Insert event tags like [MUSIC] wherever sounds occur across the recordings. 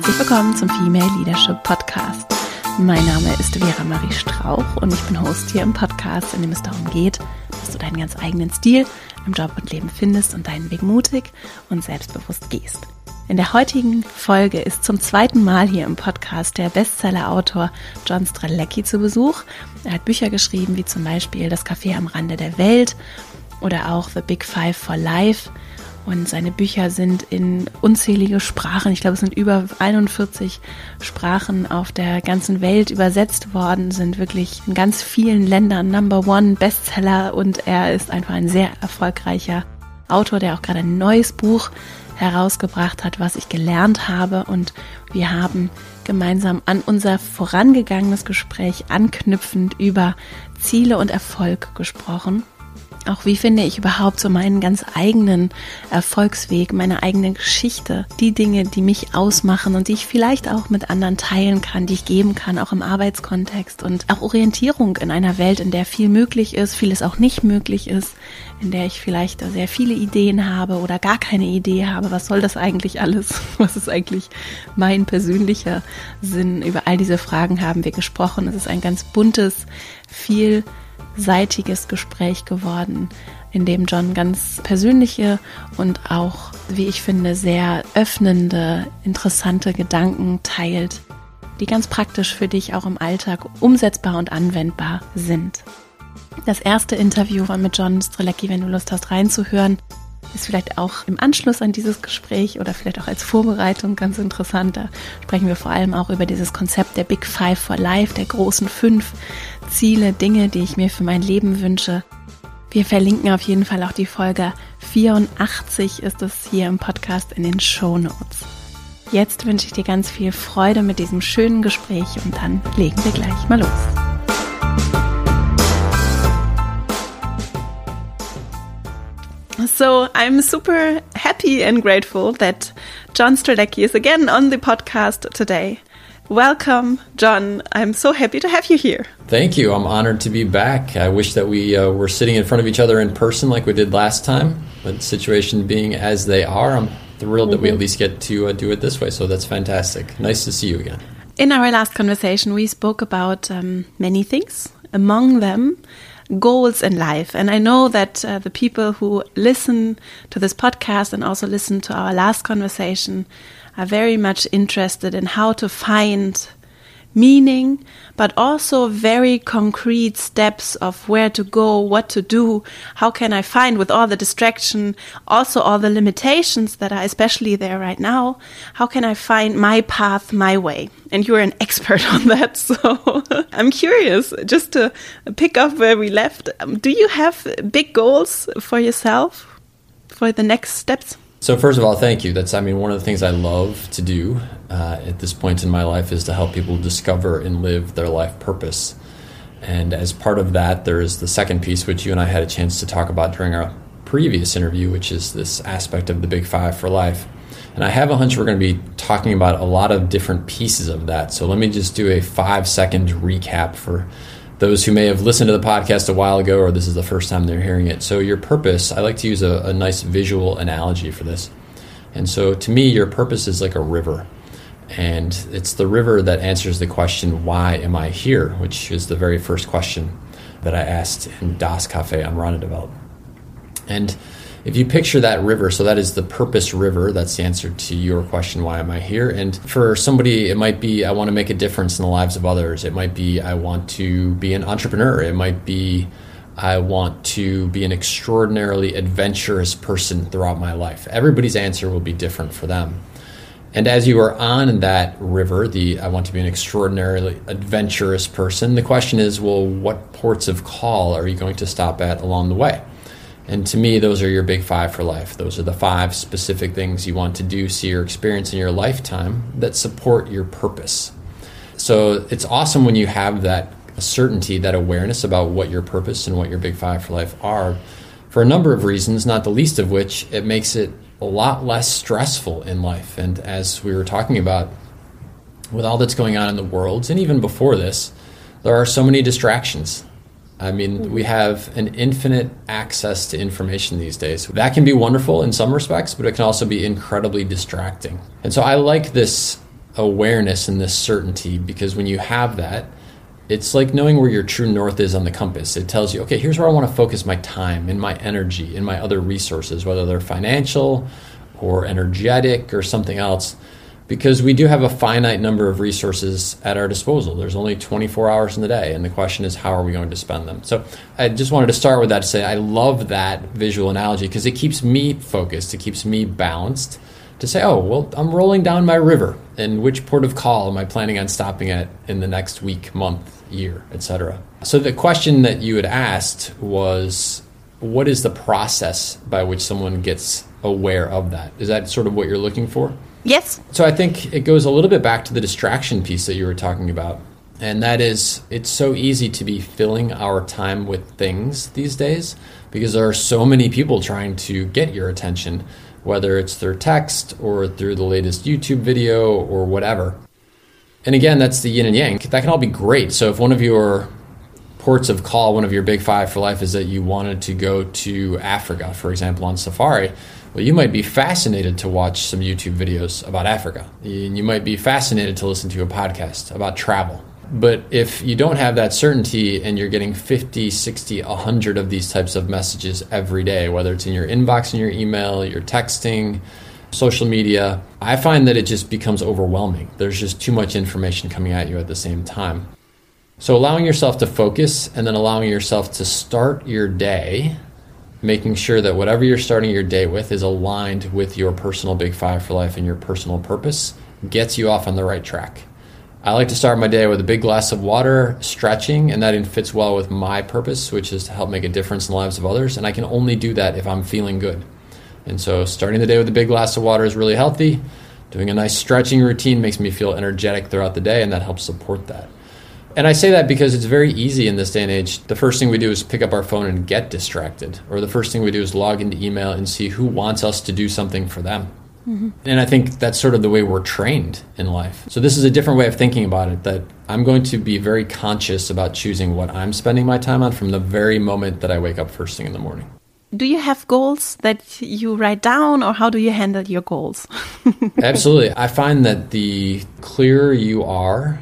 Herzlich willkommen zum Female Leadership Podcast. Mein Name ist Vera Marie Strauch und ich bin Host hier im Podcast, in dem es darum geht, dass du deinen ganz eigenen Stil im Job und Leben findest und deinen Weg mutig und selbstbewusst gehst. In der heutigen Folge ist zum zweiten Mal hier im Podcast der Bestseller-Autor John Strelecki zu Besuch. Er hat Bücher geschrieben, wie zum Beispiel Das Café am Rande der Welt oder auch The Big Five for Life. Und seine Bücher sind in unzählige Sprachen, ich glaube es sind über 41 Sprachen auf der ganzen Welt übersetzt worden, sind wirklich in ganz vielen Ländern Number One Bestseller und er ist einfach ein sehr erfolgreicher Autor, der auch gerade ein neues Buch herausgebracht hat, was ich gelernt habe. Und wir haben gemeinsam an unser vorangegangenes Gespräch anknüpfend über Ziele und Erfolg gesprochen. Auch wie finde ich überhaupt so meinen ganz eigenen Erfolgsweg, meine eigene Geschichte, die Dinge, die mich ausmachen und die ich vielleicht auch mit anderen teilen kann, die ich geben kann, auch im Arbeitskontext und auch Orientierung in einer Welt, in der viel möglich ist, vieles auch nicht möglich ist, in der ich vielleicht sehr viele Ideen habe oder gar keine Idee habe. Was soll das eigentlich alles? [LAUGHS] Was ist eigentlich mein persönlicher Sinn? Über all diese Fragen haben wir gesprochen. Es ist ein ganz buntes, viel seitiges Gespräch geworden, in dem John ganz persönliche und auch, wie ich finde, sehr öffnende, interessante Gedanken teilt, die ganz praktisch für dich auch im Alltag umsetzbar und anwendbar sind. Das erste Interview war mit John Strelecki, wenn du Lust hast reinzuhören, ist vielleicht auch im Anschluss an dieses Gespräch oder vielleicht auch als Vorbereitung ganz interessant. Da sprechen wir vor allem auch über dieses Konzept der Big Five for Life, der großen fünf Ziele, Dinge, die ich mir für mein Leben wünsche. Wir verlinken auf jeden Fall auch die Folge 84 ist es hier im Podcast in den Show Notes. Jetzt wünsche ich dir ganz viel Freude mit diesem schönen Gespräch und dann legen wir gleich mal los. So I'm super happy and grateful that John Strelecky is again on the podcast today. Welcome, John. I'm so happy to have you here. Thank you. I'm honored to be back. I wish that we uh, were sitting in front of each other in person like we did last time, but situation being as they are, I'm thrilled mm -hmm. that we at mm-hmm. least get to uh, do it this way. So that's fantastic. Nice to see you again. In our last conversation, we spoke about um, many things. Among them, goals in life. And I know that uh, the people who listen to this podcast and also listen to our last conversation are very much interested in how to find meaning, but also very concrete steps of where to go, what to do, how can I find with all the distraction, also all the limitations that are especially there right now, how can I find my path, my way? And you're an [LAUGHS] expert on that, so [LAUGHS] I'm curious just to pick up where we left. Do you have big goals for yourself for the next steps? So first of all, thank you. That's I mean one of the things I love to do uh, at this point in my life is to help people discover and live their life purpose. And as part of that, there is the second piece, which you and I had a chance to talk about during our previous interview, which is this aspect of the Big Five for life. And I have a hunch we're going to be talking about a lot of different pieces of that. So let me just do a five second recap for those who may have listened to the podcast a while ago or this is the first time they're hearing it. So, your purpose, I like to use a, a nice visual analogy for this. And so, to me, your purpose is like a river. And it's the river that answers the question, Why am I here? which is the very first question that I asked in Das Cafe am Rande der Welt. And if you picture that river, so that is the purpose river, that's the answer to your question, why am I here? And for somebody, it might be, I want to make a difference in the lives of others. It might be, I want to be an entrepreneur. It might be, I want to be an extraordinarily adventurous person throughout my life. Everybody's answer will be different for them. And as you are on that river, the I want to be an extraordinarily adventurous person, the question is, well, what ports of call are you going to stop at along the way? And to me, those are your big five for life. Those are the five specific things you want to do, see, or experience in your lifetime that support your purpose. So it's awesome when you have that certainty, that awareness about what your purpose and what your big five for life are for a number of reasons, not the least of which it makes it a lot less stressful in life. And as we were talking about, with all that's going on in the world, and even before this, there are so many distractions I mean, hmm. we have an infinite access to information these days. That can be wonderful in some respects, but it can also be incredibly distracting. And so I like this awareness and this certainty because when you have that, it's like knowing where your true north is on the compass. It tells you, okay, here's where I want to focus my time and my energy and my other resources, whether they're financial or energetic or something else, because we do have a finite number of resources at our disposal. There's only 24 hours in the day, and the question is, how are we going to spend them? So I just wanted to start with that to say I love that visual analogy because it keeps me focused, it keeps me balanced to say, oh, well, I'm rolling down my river, and which port of call am I planning on stopping at in the next week, month, year, etc. So the question that you had asked was, what is the process by which someone gets aware of that? Is that sort of what you're looking for? Yes. So I think it goes a little bit back to the distraction piece that you were talking about. And that is, it's so easy to be filling our time with things these days because there are so many people trying to get your attention whether it's through text or through the latest YouTube video or whatever. And again, that's the yin and yang. That can all be great. So if one of your ports of call, one of your big five for life is that you wanted to go to Africa, for example, on safari, well, you might be fascinated to watch some YouTube videos about Africa. And you might be fascinated to listen to a podcast about travel. But if you don't have that certainty and you're getting 50, 60, 100 of these types of messages every day, whether it's in your inbox, in your email, your texting, social media, I find that it just becomes overwhelming. There's just too much information coming at you at the same time. So, allowing yourself to focus and then allowing yourself to start your day, making sure that whatever you're starting your day with is aligned with your personal big five for life and your personal purpose, gets you off on the right track. I like to start my day with a big glass of water, stretching, and that fits well with my purpose, which is to help make a difference in the lives of others. And I can only do that if I'm feeling good. And so, starting the day with a big glass of water is really healthy. Doing a nice stretching routine makes me feel energetic throughout the day, and that helps support that. And I say that because it's very easy in this day and age. The first thing we do is pick up our phone and get distracted, or the first thing we do is log into email and see who wants us to do something for them. Mm-hmm. And I think that's sort of the way we're trained in life. So this is a different way of thinking about it that I'm going to be very conscious about choosing what I'm spending my time on from the very moment that I wake up first thing in the morning. Do you have goals that you write down or how do you handle your goals? [LAUGHS] Absolutely. I find that the clearer you are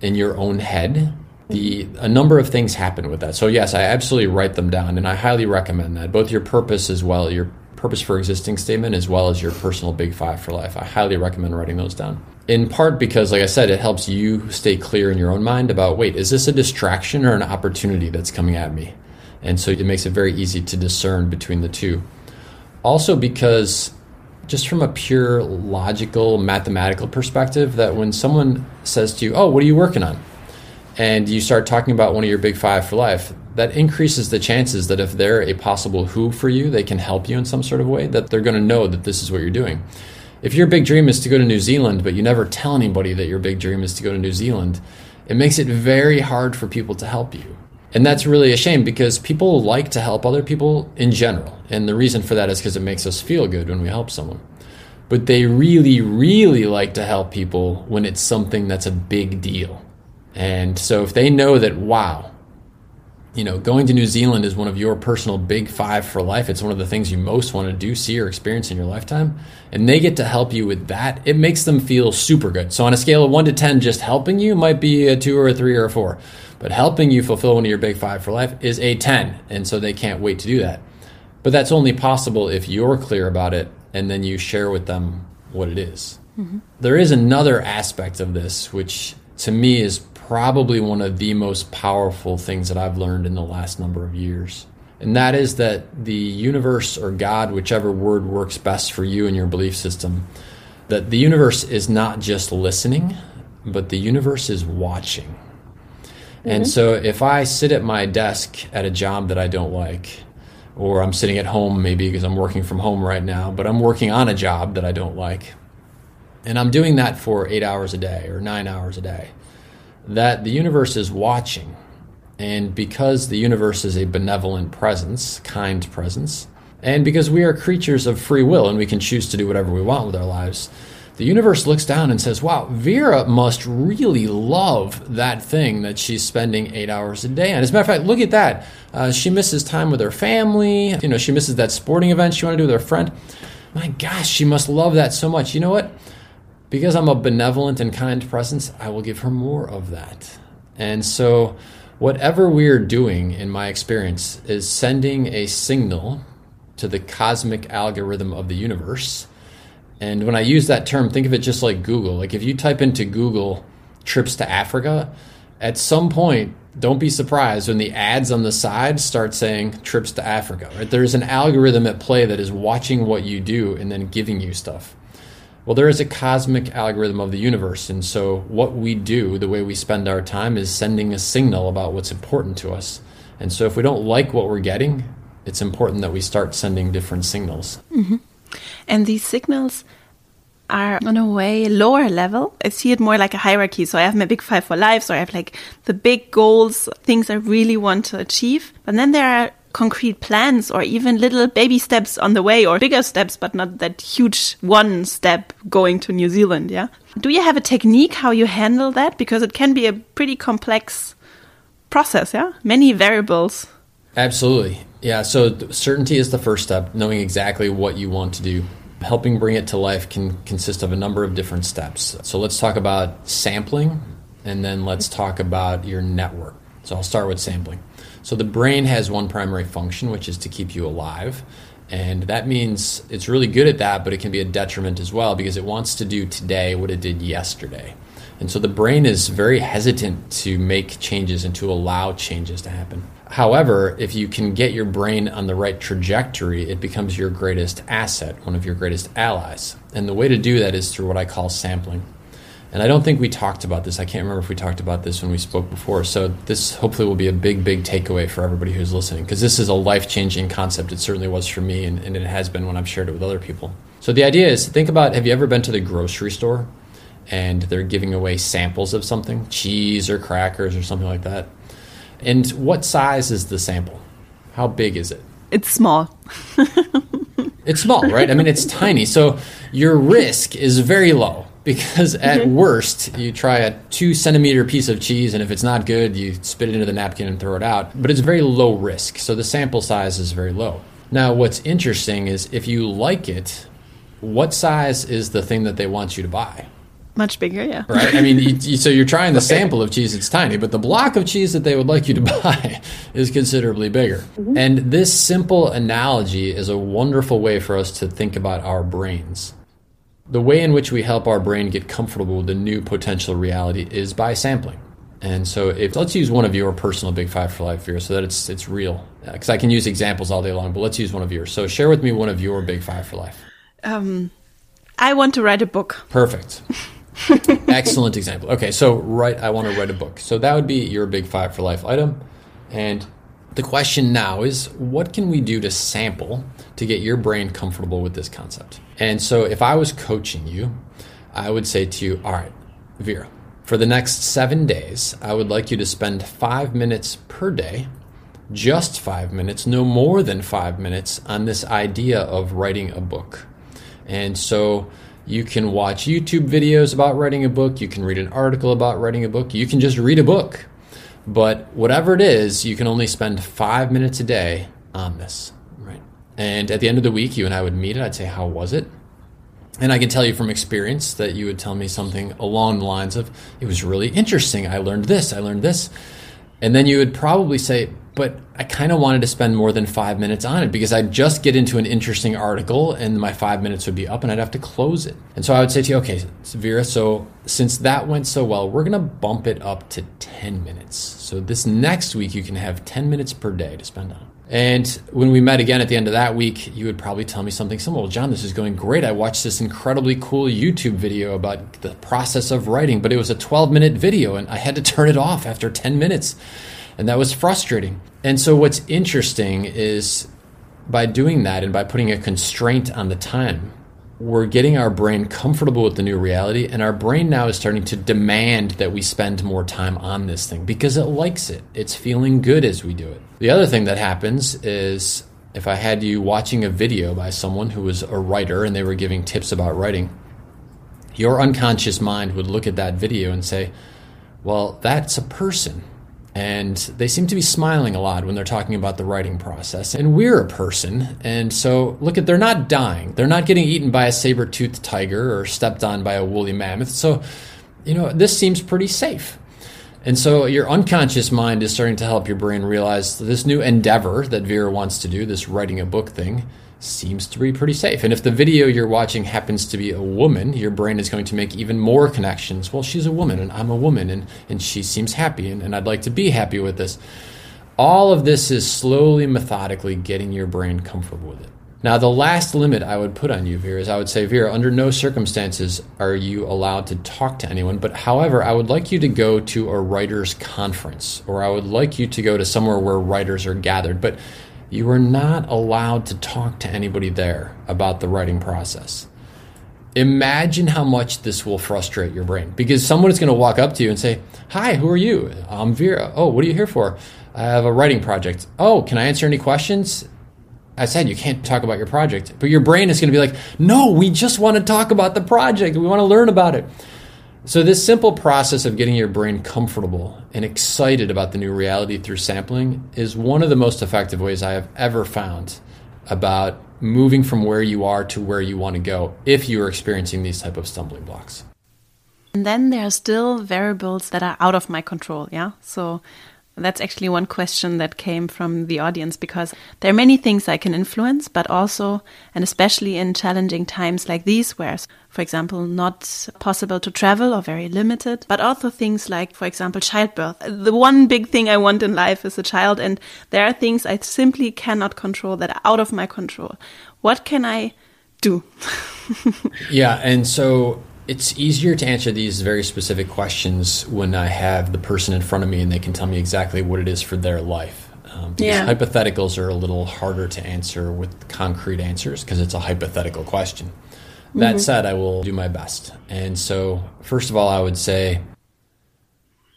in your own head, the a number of things happen with that. So yes, I absolutely write them down and I highly recommend that. Both your purpose as well, your purpose for existing statement as well as your personal big five for life. I highly recommend writing those down. In part because, like I said, it helps you stay clear in your own mind about wait, is this a distraction or an opportunity that's coming at me? And so it makes it very easy to discern between the two. Also, because just from a pure logical, mathematical perspective, that when someone says to you, Oh, what are you working on? And you start talking about one of your big five for life, that increases the chances that if they're a possible who for you, they can help you in some sort of way, that they're going to know that this is what you're doing. If your big dream is to go to New Zealand, but you never tell anybody that your big dream is to go to New Zealand, it makes it very hard for people to help you. And that's really a shame because people like to help other people in general. And the reason for that is because it makes us feel good when we help someone. But they really, really like to help people when it's something that's a big deal. And so if they know that, wow, you know, going to New Zealand is one of your personal big five for life. It's one of the things you most want to do, see, or experience in your lifetime. And they get to help you with that. It makes them feel super good. So, on a scale of one to 10, just helping you might be a two or a three or a four. But helping you fulfill one of your big five for life is a 10. And so they can't wait to do that. But that's only possible if you're clear about it and then you share with them what it is. Mm-hmm. There is another aspect of this, which to me is probably one of the most powerful things that I've learned in the last number of years. And that is that the universe or God, whichever word works best for you and your belief system, that the universe is not just listening, but the universe is watching. Mm-hmm. And so if I sit at my desk at a job that I don't like, or I'm sitting at home maybe because I'm working from home right now, but I'm working on a job that I don't like, and I'm doing that for eight hours a day or nine hours a day, that the universe is watching. And because the universe is a benevolent presence, kind presence, and because we are creatures of free will and we can choose to do whatever we want with our lives, the universe looks down and says, Wow, Vera must really love that thing that she's spending eight hours a day on. As a matter of fact, look at that. Uh, she misses time with her family. You know, she misses that sporting event she wanted to do with her friend. My gosh, she must love that so much. You know what? because I'm a benevolent and kind presence, I will give her more of that. And so, whatever we're doing, in my experience, is sending a signal to the cosmic algorithm of the universe. And when I use that term, think of it just like Google. Like if you type into Google trips to Africa, at some point, don't be surprised when the ads on the side start saying trips to Africa. Right? There's an algorithm at play that is watching what you do and then giving you stuff. Well, there is a cosmic algorithm of the universe, and so what we do, the way we spend our time, is sending a signal about what's important to us. And so if we don't like what we're getting, it's important that we start sending different signals. Mm-hmm. And these signals are on a way lower level. I see it more like a hierarchy. So I have my big five for life. So I have like the big goals, things I really want to achieve. But then there are concrete plans or even little baby steps on the way or bigger steps, but not that huge one step going to New Zealand. Yeah. Do you have a technique how you handle that? Because it can be a pretty complex process. Yeah. Many variables. Absolutely. Yeah. So certainty is the first step, knowing exactly what you want to do. Helping bring it to life can consist of a number of different steps. So let's talk about sampling and then let's talk about your network. So I'll start with sampling. So the brain has one primary function, which is to keep you alive. And that means it's really good at that, but it can be a detriment as well because it wants to do today what it did yesterday. And so the brain is very hesitant to make changes and to allow changes to happen. However, if you can get your brain on the right trajectory, it becomes your greatest asset, one of your greatest allies. And the way to do that is through what I call sampling. And I don't think we talked about this. I can't remember if we talked about this when we spoke before. So this hopefully will be a big, big takeaway for everybody who's listening because this is a life changing concept. It certainly was for me, and, and, it has been when I've shared it with other people. So the idea is think about have you ever been to the grocery store and they're giving away samples of something, cheese or crackers or something like that? And what size is the sample? How big is it? It's small. [LAUGHS] it's small, right? I mean, it's tiny. So your risk is very low because at mm-hmm. worst you try a two centimeter piece of cheese and if it's not good you spit it into the napkin and throw it out but it's very low risk so the sample size is very low now what's interesting is if you like it what size is the thing that they want you to buy much bigger yeah right i mean you, you, so you're trying the sample of cheese it's tiny but the block of cheese that they would like you to [LAUGHS] buy is considerably bigger mm-hmm. and this simple analogy is a wonderful way for us to think about our brains the way in which we help our brain get comfortable with the new potential reality is by sampling. And so, if let's use one of your personal Big Five for Life fears, so that it's it's real, because I can use examples all day long. But let's use one of yours. So, share with me one of your Big Five for Life. Um, I want to write a book. Perfect. [LAUGHS] [LAUGHS] Excellent example. Okay, so right, I want to write a book. So that would be your Big Five for Life item, and the question now is what can we do to sample to get your brain comfortable with this concept? And so if I was coaching you, I would say to you, all right, Vera, for the next seven days, I would like you to spend five minutes per day, just five minutes, no more than five minutes, on this idea of writing a book. And so you can watch YouTube videos about writing a book, you can read an article about writing a book, you can just read a book but whatever it is, you can only spend five minutes a day on this, right? And at the end of the week, you and I would meet and I'd say, How was it? And I can tell you from experience that you would tell me something along the lines of, It was really interesting. I learned this, I learned this. And then you would probably say, but I kind of wanted to spend more than five minutes on it because I'd just get into an interesting article and my five minutes would be up and I'd have to close it. And so I would say to you, okay, Vera, so since that went so well, we're going to bump it up to 10 minutes. So this next week, you can have 10 minutes per day to spend on it. And when we met again at the end of that week, you would probably tell me something similar. Well, John, this is going great. I watched this incredibly cool YouTube video about the process of writing, but it was a 12 minute video and I had to turn it off after 10 minutes. And that was frustrating. And so, what's interesting is by doing that and by putting a constraint on the time, we're getting our brain comfortable with the new reality, and our brain now is starting to demand that we spend more time on this thing because it likes it. It's feeling good as we do it. The other thing that happens is if I had you watching a video by someone who was a writer and they were giving tips about writing, your unconscious mind would look at that video and say, Well, that's a person and they seem to be smiling a lot when they're talking about the writing process. And we're a person, and so look at they're not dying. They're not getting eaten by a saber-toothed tiger or stepped on by a woolly mammoth. So, you know, this seems pretty safe. And so your unconscious mind is starting to help your brain realize this new endeavor that Vera wants to do, this writing a book thing, seems to be pretty safe. And if the video you're watching happens to be a woman, your brain is going to make even more connections. Well, she's a woman and I'm a woman and, and she seems happy and, and I'd like to be happy with this. All of this is slowly, methodically getting your brain comfortable with it. Now, the last limit I would put on you, Vera, is I would say, Vera, under no circumstances are you allowed to talk to anyone. But however, I would like you to go to a writer's conference, or I would like you to go to somewhere where writers are gathered. But you are not allowed to talk to anybody there about the writing process. Imagine how much this will frustrate your brain because someone is going to walk up to you and say, Hi, who are you? I'm Vera. Oh, what are you here for? I have a writing project. Oh, can I answer any questions? I said you can't talk about your project, but your brain is going to be like, no, we just want to talk about the project. We want to learn about it. So, this simple process of getting your brain comfortable and excited about the new reality through sampling is one of the most effective ways I have ever found about moving from where you are to where you want to go if you are experiencing these type of stumbling blocks. And then there are still variables that are out of my control, yeah? So that's actually one question that came from the audience because there are many things I can influence, but also, and especially in challenging times like these, where, for example, not possible to travel or very limited, but also things like, for example, childbirth. The one big thing I want in life is a child, and there are things I simply cannot control that are out of my control. What can I do? [LAUGHS] yeah, and so it's easier to answer these very specific questions when I have the person in front of me and they can tell me exactly what it is for their life. Um, because yeah. hypotheticals are a little harder to answer with concrete answers because it's a hypothetical question. That mm-hmm. said, I will do my best. And so, first of all, I would say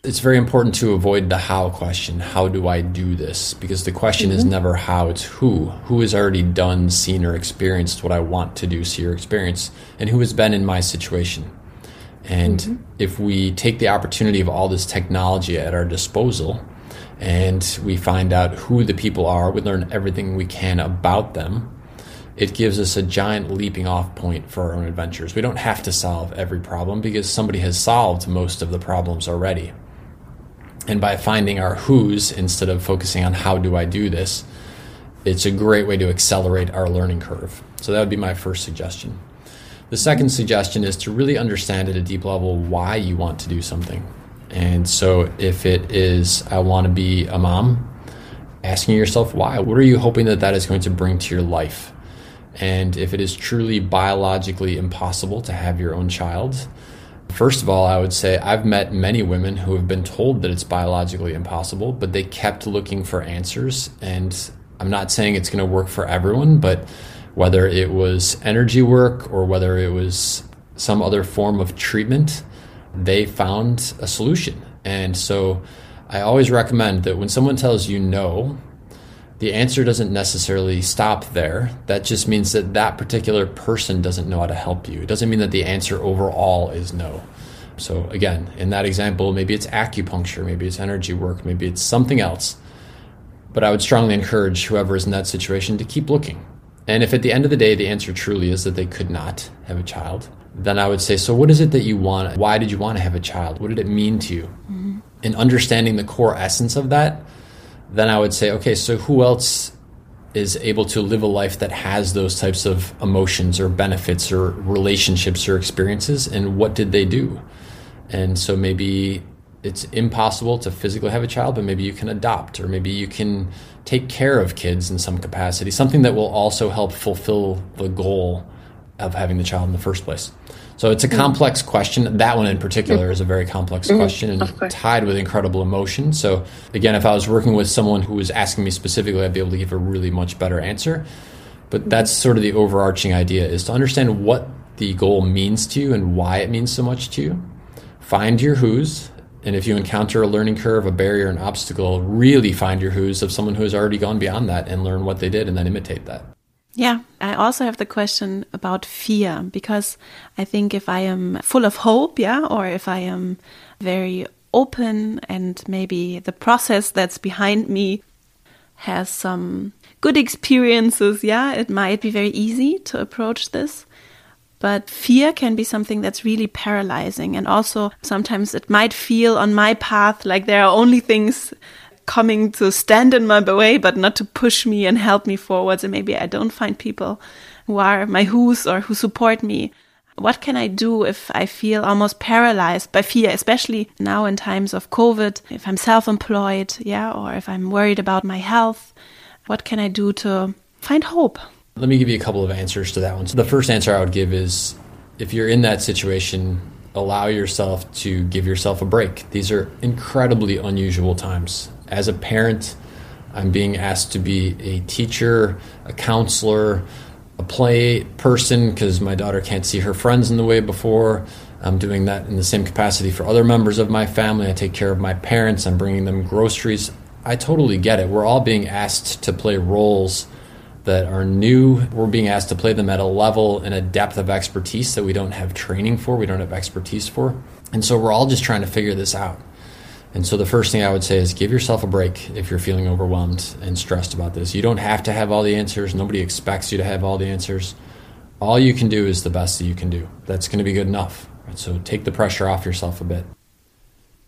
it's very important to avoid the how question. How do I do this? Because the question mm-hmm. is never how, it's who. Who has already done, seen, or experienced what I want to do, see, or experience, and who has been in my situation. And mm-hmm. if we take the opportunity of all this technology at our disposal and we find out who the people are, we learn everything we can about them, it gives us a giant leaping off point for our own adventures. We don't have to solve every problem because somebody has solved most of the problems already. And by finding our who's instead of focusing on how do I do this, it's a great way to accelerate our learning curve. So that would be my first suggestion. The second suggestion is to really understand at a deep level why you want to do something. And so if it is, I want to be a mom, asking yourself why. What are you hoping that that is going to bring to your life? And if it is truly biologically impossible to have your own child, First of all, I would say I've met many women who have been told that it's biologically impossible, but they kept looking for answers. And I'm not saying it's going to work for everyone, but whether it was energy work or whether it was some other form of treatment, they found a solution. And so I always recommend that when someone tells you no, the answer doesn't necessarily stop there. That just means that that particular person doesn't know how to help you. It doesn't mean that the answer overall is no. So, again, in that example, maybe it's acupuncture, maybe it's energy work, maybe it's something else. But I would strongly encourage whoever is in that situation to keep looking. And if at the end of the day the answer truly is that they could not have a child, then I would say, so what is it that you want? Why did you want to have a child? What did it mean to you? Mm-hmm. And understanding the core essence of that then I would say, okay, so who else is able to live a life that has those types of emotions or benefits or relationships or experiences, and what did they do? And so maybe it's impossible to physically have a child, but maybe you can adopt, or maybe you can take care of kids in some capacity, something that will also help fulfill the goal of having the child in the first place. So it's a mm-hmm. complex question. That one in particular is a very complex mm-hmm. question and tied with incredible emotion. So again, if I was working with someone who was asking me specifically, I'd be able to give a really much better answer. But mm-hmm. that's sort of the overarching idea is to understand what the goal means to you and why it means so much to you. Find your who's. And if you encounter a learning curve, a barrier, an obstacle, really find your who's of someone who has already gone beyond that and learn what they did and then imitate that. Yeah, I also have the question about fear because I think if I am full of hope, yeah, or if I am very open and maybe the process that's behind me has some good experiences, yeah, it might be very easy to approach this. But fear can be something that's really paralyzing. And also sometimes it might feel on my path like there are only things coming to stand in my way, but not to push me and help me forwards. And maybe I don't find people who are my who's or who support me. What can I do if I feel almost paralyzed by fear, especially now in times of COVID, if I'm self employed, yeah, or if I'm worried about my health? What can I do to find hope? Let me give you a couple of answers to that one. So the first answer I would give is if you're in that situation, allow yourself to give yourself a break. These are incredibly unusual times. As a parent, I'm being asked to be a teacher, a counselor, a play person because my daughter can't see her friends in the way before. I'm doing that in the same capacity for other members of my family. I take care of my parents, I'm bringing them groceries. I totally get it. We're all being asked to play roles that are new. We're being asked to play them at a level and a depth of expertise that we don't have training for, we don't have expertise for. And so we're all just trying to figure this out. And so the first thing I would say is give yourself a break if you're feeling overwhelmed and stressed about this. You don't have to have all the answers. Nobody expects you to have all the answers. All you can do is the best that you can do. That's going to be good enough. So take the pressure off yourself a bit.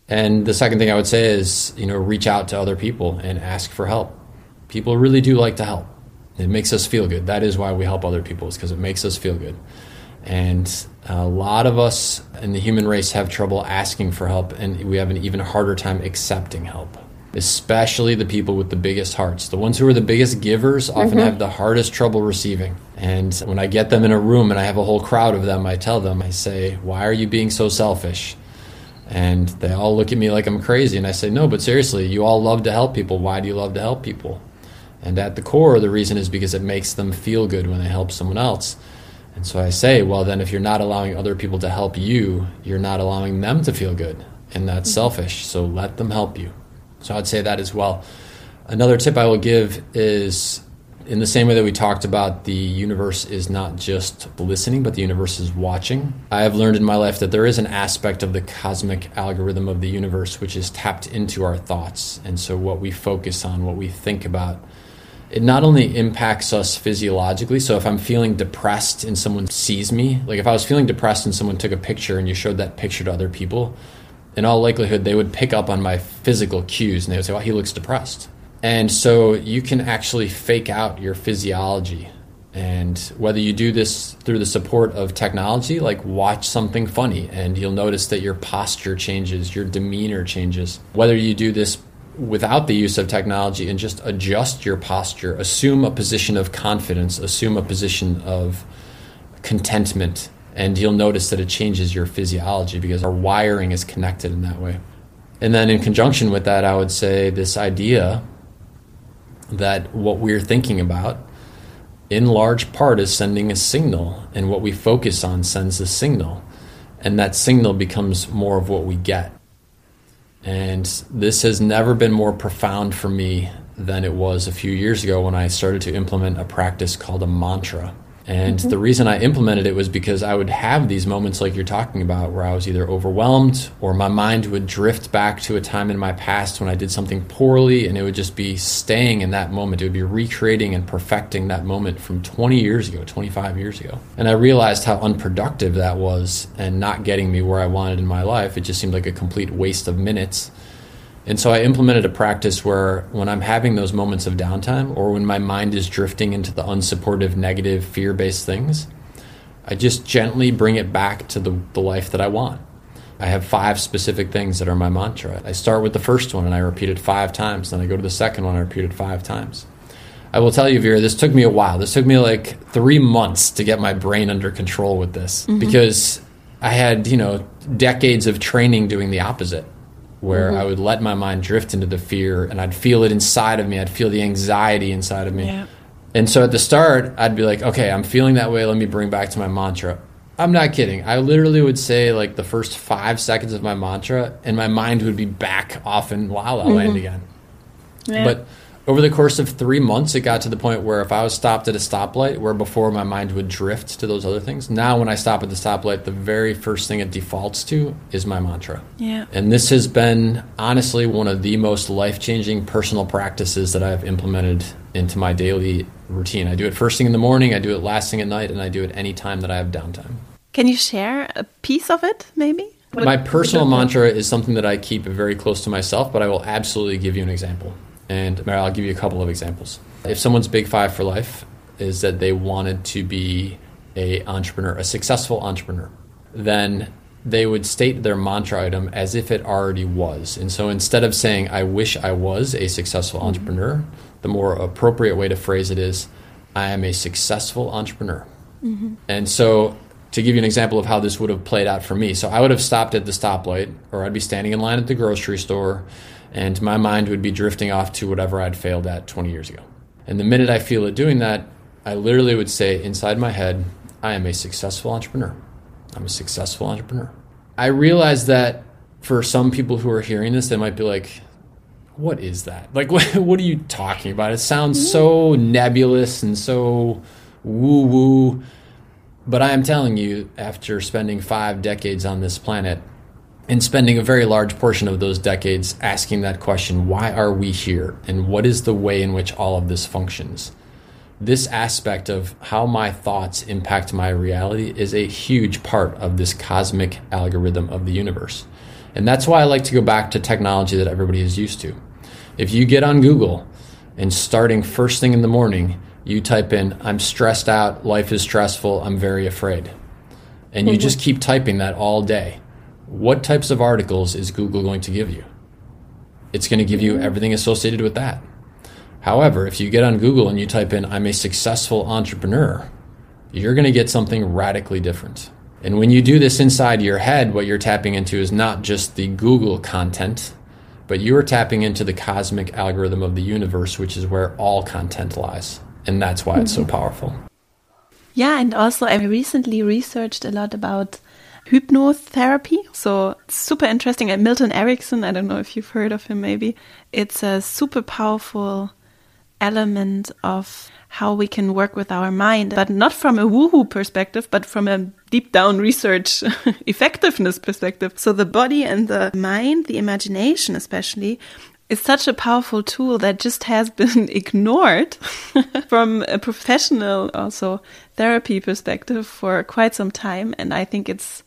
And the second thing I would say is, you know, reach out to other people and ask for help. People really do like to help. It makes us feel good. That is why we help other people, is because it makes us feel good. And a lot of us in the human race have trouble asking for help, and we have an even harder time accepting help, especially the people with the biggest hearts. The ones who are the biggest givers often mm-hmm. have the hardest trouble receiving. And when I get them in a room and I have a whole crowd of them, I tell them, I say, Why are you being so selfish? And they all look at me like I'm crazy. And I say, No, but seriously, you all love to help people. Why do you love to help people? And at the core, the reason is because it makes them feel good when they help someone else. And so I say, well, then if you're not allowing other people to help you, you're not allowing them to feel good. And that's mm-hmm. selfish. So let them help you. So I'd say that as well. Another tip I will give is in the same way that we talked about the universe is not just listening, but the universe is watching. I have learned in my life that there is an aspect of the cosmic algorithm of the universe which is tapped into our thoughts. And so what we focus on, what we think about, it not only impacts us physiologically. So if I'm feeling depressed and someone sees me, like if I was feeling depressed and someone took a picture and you showed that picture to other people, in all likelihood they would pick up on my physical cues and they would say, "Well, he looks depressed." And so you can actually fake out your physiology. And whether you do this through the support of technology, like watch something funny and you'll notice that your posture changes, your demeanor changes. Whether you do this without the use of technology and just adjust your posture, assume a position of confidence, assume a position of contentment, and you'll notice that it changes your physiology because our wiring is connected in that way. And then, in conjunction with that, I would say this idea that what we're thinking about, in large part, is sending a signal, and what we focus on sends a signal, and that signal becomes more of what we get. And this has never been more profound for me than it was a few years ago when I started to implement a practice called a mantra. And mm-hmm. the reason I implemented it was because I would have these moments like you're talking about where I was either overwhelmed or my mind would drift back to a time in my past when I did something poorly and it would just be staying in that moment. It would be recreating and perfecting that moment from 20 years ago, 25 years ago. And I realized how unproductive that was and not getting me where I wanted in my life. It just seemed like a complete waste of minutes. And so I implemented a practice where when I'm having those moments of downtime or when my mind is drifting into the unsupportive, negative, fear based things, I just gently bring it back to the, the life that I want. I have five specific things that are my mantra. I start with the first one and I repeat it five times. Then I go to the second one and I repeat it five times. I will tell you, Vera, this took me a while. This took me like three months to get my brain under control with this mm-hmm. because I had, you know, decades of training doing the opposite where mm-hmm. I would let my mind drift into the fear and I'd feel it inside of me. I'd feel the anxiety inside of me. Yeah. And so at the start, I'd be like, okay, I'm feeling that way. Let me bring back to my mantra. I'm not kidding. I literally would say like the first five seconds of my mantra, and my mind would be back off in La La mm-hmm. Land again. Yeah. But over the course of three months, it got to the point where if I was stopped at a stoplight, where before my mind would drift to those other things, now when I stop at the stoplight, the very first thing it defaults to is my mantra. Yeah. And this has been honestly one of the most life changing personal practices that I've implemented into my daily routine. I do it first thing in the morning, I do it last thing at night, and I do it any time that I have downtime. Can you share a piece of it, maybe? My personal mantra is something that I keep very close to myself, but I will absolutely give you an example. And I'll give you a couple of examples. If someone's big five for life is that they wanted to be a entrepreneur, a successful entrepreneur, then they would state their mantra item as if it already was. And so instead of saying, I wish I was a successful mm-hmm. entrepreneur, the more appropriate way to phrase it is, I am a successful entrepreneur. Mm-hmm. And so to give you an example of how this would have played out for me, so I would have stopped at the stoplight or I'd be standing in line at the grocery store and my mind would be drifting off to whatever I'd failed at 20 years ago. And the minute I feel it doing that, I literally would say inside my head, I am a successful entrepreneur. I'm a successful entrepreneur. I realize that for some people who are hearing this, they might be like, what is that? [LAUGHS] Like, what, what are you talking about? It sounds so nebulous and so woo woo. But I am telling you, after spending five decades on this planet, and spending a very large portion of those decades asking that question why are we here? And what is the way in which all of this functions? This aspect of how my thoughts impact my reality is a huge part of this cosmic algorithm of the universe. And that's why i like to go back to technology that everybody is used to. If you get on google and starting first thing in the morning you type in i'm stressed out life is stressful i'm very afraid. And you mm-hmm. just keep typing that all day what types of articles is Google going to give you? It's going to give you everything associated with that. However, if you get on Google and you type in, I'm a successful entrepreneur, you're going to get something radically different. And when you do this inside your head, what you're tapping into is not just the Google content, but you are tapping into the cosmic algorithm of the universe, which is where all content lies. And that's why it's so mm-hmm. powerful. Yeah, and also I recently researched a lot about hypnotherapy. So super interesting. And Milton Erickson, I don't know if you've heard of him maybe. It's a super powerful element of how we can work with our mind, but not from a woohoo perspective, but from a deep down research [LAUGHS] effectiveness perspective. So the body and the mind, the imagination especially, is such a powerful tool that just has been [LAUGHS] ignored [LAUGHS] from a professional also therapy perspective for quite some time and i think it's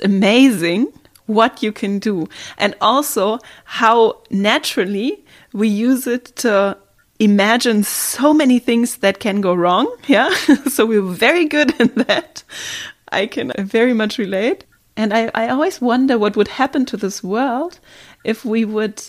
amazing what you can do and also how naturally we use it to imagine so many things that can go wrong. [LAUGHS] Yeah. so we're very good in that. I can very much relate. And I, I always wonder what would happen to this world if we would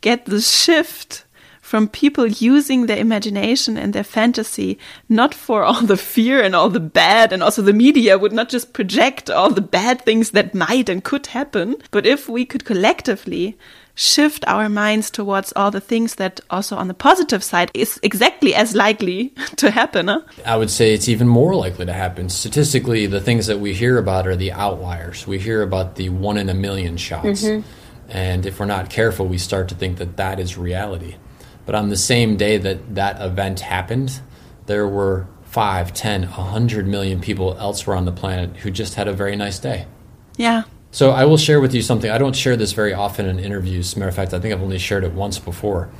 get the shift from people using their imagination and their fantasy, not for all the fear and all the bad, and also the media would not just project all the bad things that might and could happen, but if we could collectively shift our minds towards all the things that also on the positive side is exactly as likely [LAUGHS] to happen. Huh? I would say it's even more likely to happen. Statistically, the things that we hear about are the outliers. We hear about the one in a million shots. Mm-hmm. And if we're not careful, we start to think that that is reality. But on the same day that that event happened, there were five, ten, a hundred million people elsewhere on the planet who just had a very nice day. Yeah. So I will share with you something. I don't share this very often in interviews. matter of fact, I think I've only shared it once before.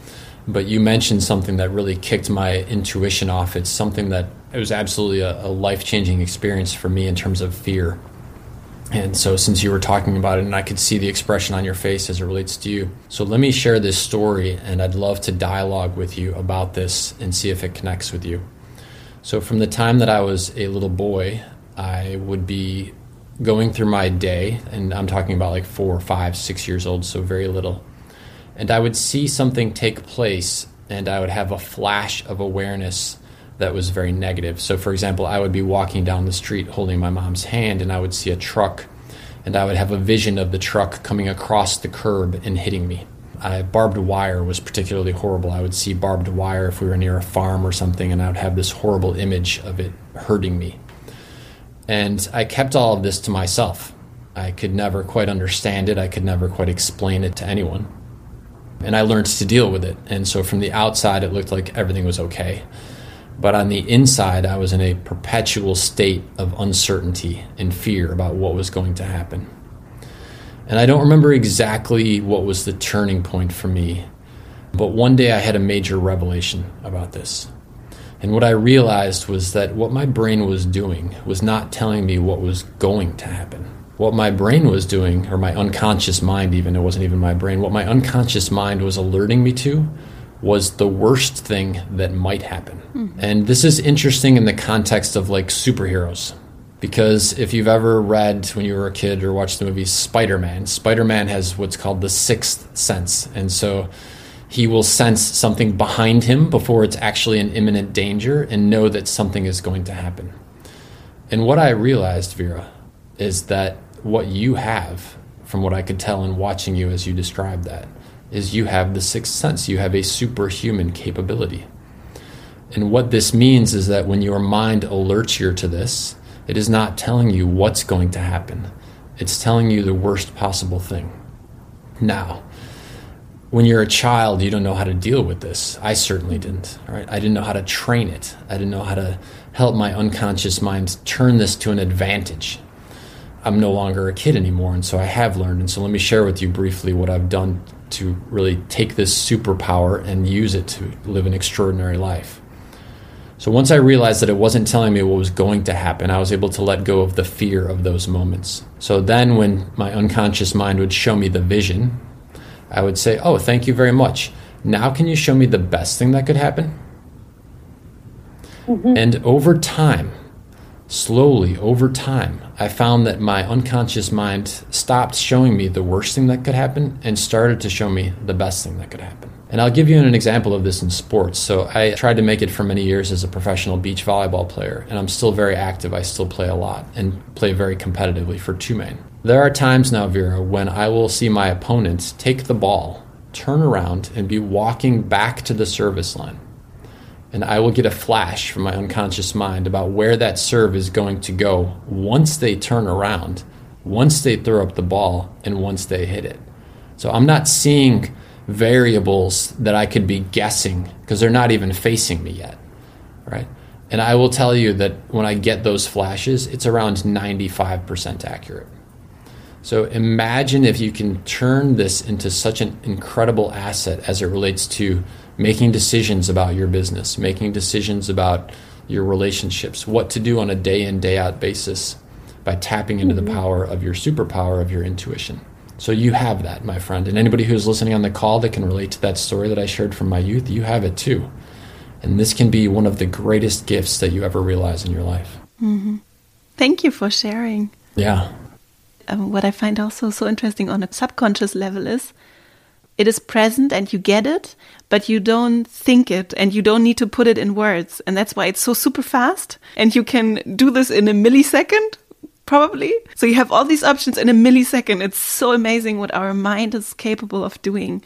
But you mentioned something that really kicked my intuition off. It's something that it was absolutely a, a life changing experience for me in terms of fear. And so, since you were talking about it, and I could see the expression on your face as it relates to you, so let me share this story, and I'd love to dialogue with you about this and see if it connects with you. So, from the time that I was a little boy, I would be going through my day, and I'm talking about like four, five, six years old, so very little. And I would see something take place, and I would have a flash of awareness that was very negative. So, for example, I would be walking down the street holding my mom's hand, and I would see a truck, and I would have a vision of the truck coming across the curb and hitting me. I, barbed wire was particularly horrible. I would see barbed wire if we were near a farm or something, and I would have this horrible image of it hurting me. And I kept all of this to myself. I could never quite understand it, I could never quite explain it to anyone. And I learned to deal with it. And so from the outside, it looked like everything was okay. But on the inside, I was in a perpetual state of uncertainty and fear about what was going to happen. And I don't remember exactly what was the turning point for me, but one day I had a major revelation about this. And what I realized was that what my brain was doing was not telling me what was going to happen. What my brain was doing, or my unconscious mind, even, it wasn't even my brain, what my unconscious mind was alerting me to was the worst thing that might happen. Mm-hmm. And this is interesting in the context of like superheroes. Because if you've ever read when you were a kid or watched the movie Spider Man, Spider Man has what's called the sixth sense. And so he will sense something behind him before it's actually an imminent danger and know that something is going to happen. And what I realized, Vera, is that what you have, from what I could tell in watching you as you described that, is you have the sixth sense. You have a superhuman capability. And what this means is that when your mind alerts you to this, it is not telling you what's going to happen, it's telling you the worst possible thing. Now, when you're a child, you don't know how to deal with this. I certainly didn't. Right? I didn't know how to train it. I didn't know how to help my unconscious mind turn this to an advantage. I'm no longer a kid anymore, and so I have learned. And so let me share with you briefly what I've done to really take this superpower and use it to live an extraordinary life. So once I realized that it wasn't telling me what was going to happen, I was able to let go of the fear of those moments. So then when my unconscious mind would show me the vision, I would say, Oh, thank you very much. Now can you show me the best thing that could happen? Mm-hmm. And over time, slowly over time, I found that my unconscious mind stopped showing me the worst thing that could happen and started to show me the best thing that could happen. And I'll give you an example of this in sports. So I tried to make it for many years as a professional beach volleyball player, and I'm still very active. I still play a lot and play very competitively for Tumain. There are times now, Vera, when I will see my opponent take the ball, turn around, and be walking back to the service line and I will get a flash from my unconscious mind about where that serve is going to go once they turn around, once they throw up the ball, and once they hit it. So I'm not seeing variables that I could be guessing because they're not even facing me yet, right? And I will tell you that when I get those flashes, it's around 95% accurate. So imagine if you can turn this into such an incredible asset as it relates to making decisions about your business, making decisions about your relationships, what to do on a day in, day out basis by tapping into mm-hmm. the power of your superpower of your intuition. So you have that, my friend. And anybody who's listening on the call that can relate to that story that I shared from my youth, you have it too. And this can be one of the greatest gifts that you ever realize in your life. Mm-hmm. Thank you for sharing. Yeah. Um, what I find also so interesting on a subconscious level is it is present and you get it, but you don't think it and you don't need to put it in words. And that's why it's so super fast. And you can do this in a millisecond, probably. So you have all these options in a millisecond. It's so amazing what our mind is capable of doing.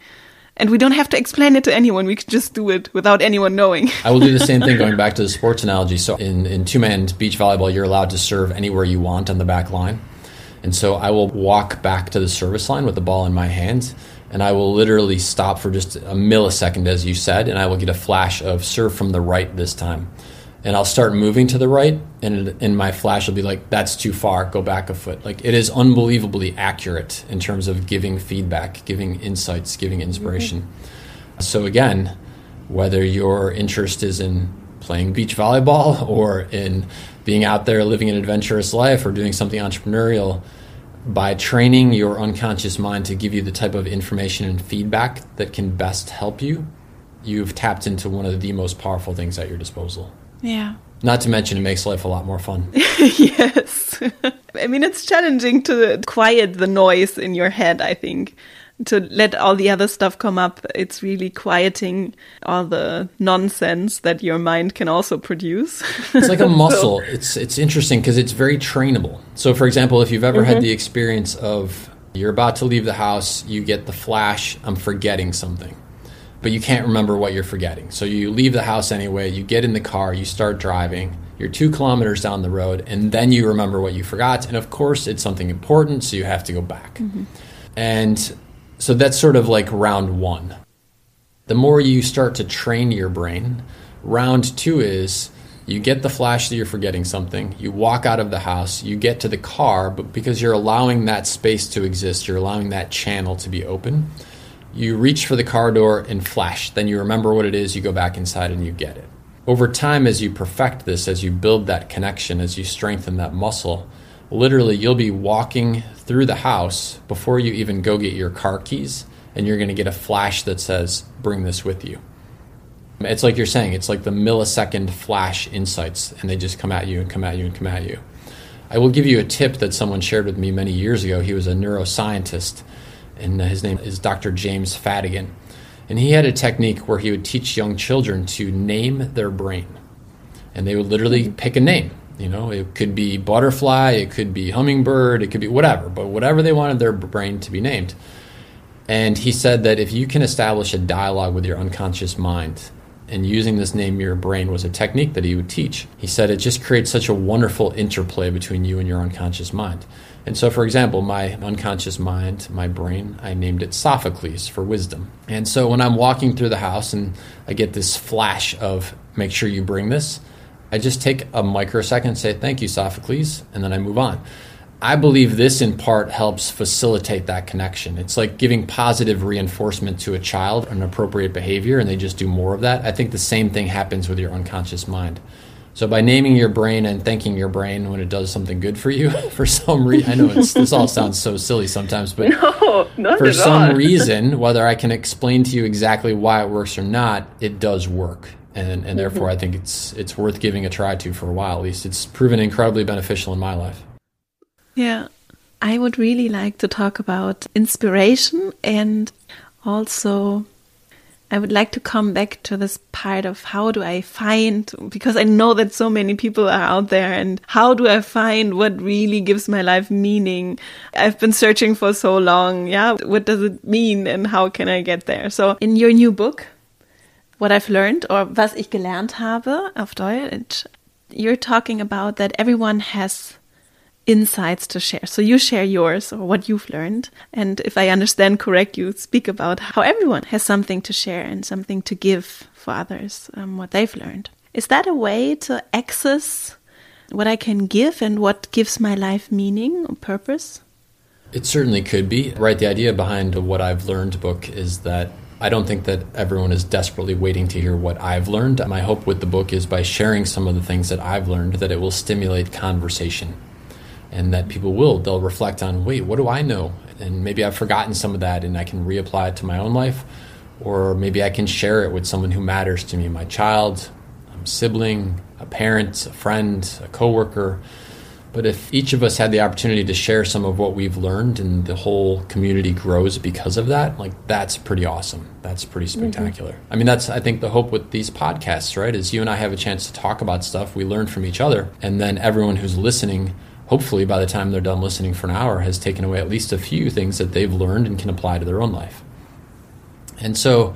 And we don't have to explain it to anyone. We can just do it without anyone knowing. I will do the same thing [LAUGHS] going back to the sports analogy. So in, in two man beach volleyball, you're allowed to serve anywhere you want on the back line. And so I will walk back to the service line with the ball in my hands and I will literally stop for just a millisecond, as you said, and I will get a flash of serve from the right this time. And I'll start moving to the right, and in my flash will be like, that's too far, go back a foot. Like it is unbelievably accurate in terms of giving feedback, giving insights, giving inspiration. Mm-hmm. So, again, whether your interest is in playing beach volleyball or in being out there living an adventurous life or doing something entrepreneurial, by training your unconscious mind to give you the type of information and feedback that can best help you, you've tapped into one of the most powerful things at your disposal. Yeah. Not to mention, it makes life a lot more fun. [LAUGHS] yes. [LAUGHS] I mean, it's challenging to quiet the noise in your head, I think to let all the other stuff come up. It's really quieting all the nonsense that your mind can also produce. it's like a [LAUGHS] muscle. so. It's it's interesting because it's very trainable. So, for example, if you've ever mm-hmm. had the experience of you're about to leave the house, you get the flash, I'm forgetting something. But you can't remember what you're forgetting. So you leave the house anyway, you get in the car, you start driving, you're two kilometers down the road, and then you remember what you forgot. And of course, it's something important, so you have to go back. Mm-hmm. And so that's sort of like round one. The more you start to train your brain, round two is you get the flash that you're forgetting something, you walk out of the house, you get to the car, but because you're allowing that space to exist, you're allowing that channel to be open, you reach for the car door and flash. Then you remember what it is, you go back inside and you get it. Over time, as you perfect this, as you build that connection, as you strengthen that muscle, literally you'll be walking through the house before you even go get your car keys and you're going to get a flash that says, bring this with you. It's like you're saying, it's like the millisecond flash insights, and they just come at you and come at you and come at you. I will give you a tip that someone shared with me many years ago. He was a neuroscientist, and uh, his name is Dr. James Fadigan. And he had a technique where he would teach young children to name their brain. And they would literally pick a name. You know, it could be butterfly, it could be hummingbird, it could be whatever, but whatever they wanted their brain to be named. And he said that if you can establish a dialogue with your unconscious mind, and using this name your brain was a technique that he would teach. He said it just creates such a wonderful interplay between you and your unconscious mind. And so, for example, my unconscious mind, my brain, I named it Sophocles for wisdom. And so when I'm walking through the house and I get this flash of make sure you bring this, I just take a microsecond and say, Thank you, Sophocles, and then I move on. I believe this in part helps facilitate that connection. It's like giving positive reinforcement to a child, an appropriate behavior, and they just do more of that. I think the same thing happens with your unconscious mind. So by naming your brain and thanking your brain when it does something good for you, [LAUGHS] for some reason, I know this all sounds so silly sometimes, but [LAUGHS] no, for some [LAUGHS] reason, whether I can explain to you exactly why it works or not, it does work. And, and mm-hmm. therefore, I think it's it's worth giving a try to for a while at least. It's proven incredibly beneficial in my life. Yeah. I would really like to talk about inspiration and also I would like to come back to this part of how do I find, because I know that so many people are out there, and how do I find what really gives my life meaning? I've been searching for so long. Yeah. What does it mean and how can I get there? So, in your new book, What I've Learned, or Was ich gelernt habe auf Deutsch, you're talking about that everyone has insights to share. So you share yours or what you've learned. And if I understand correct, you speak about how everyone has something to share and something to give for others, um, what they've learned. Is that a way to access what I can give and what gives my life meaning or purpose? It certainly could be. Right. The idea behind What I've Learned book is that I don't think that everyone is desperately waiting to hear what I've learned. My hope with the book is by sharing some of the things that I've learned that it will stimulate conversation and that people will they'll reflect on wait what do i know and maybe i've forgotten some of that and i can reapply it to my own life or maybe i can share it with someone who matters to me my child a sibling a parent a friend a coworker but if each of us had the opportunity to share some of what we've learned and the whole community grows because of that like that's pretty awesome that's pretty mm-hmm. spectacular mm-hmm. i mean that's i think the hope with these podcasts right is you and i have a chance to talk about stuff we learn from each other and then everyone who's listening hopefully by the time they're done listening for an hour has taken away at least a few things that they've learned and can apply to their own life. And so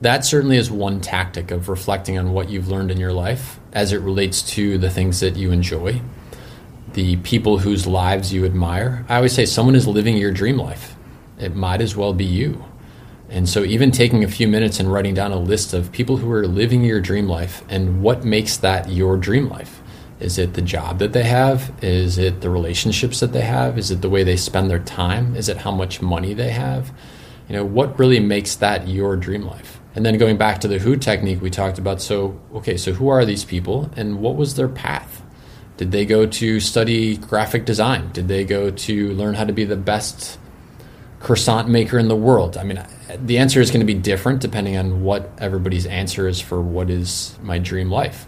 that certainly is one tactic of reflecting on what you've learned in your life as it relates to the things that you enjoy, the people whose lives you admire. I always say someone is living your dream life. It might as well be you. And so, even taking a few minutes and writing down a list of people who are living your dream life and what makes that your dream life is it the job that they have? Is it the relationships that they have? Is it the way they spend their time? Is it how much money they have? You know, what really makes that your dream life? And then going back to the who technique we talked about, so okay, so who are these people and what was their path? Did they go to study graphic design? Did they go to learn how to be the best croissant maker in the world? I mean, the answer is going to be different depending on what everybody's answer is for what is my dream life.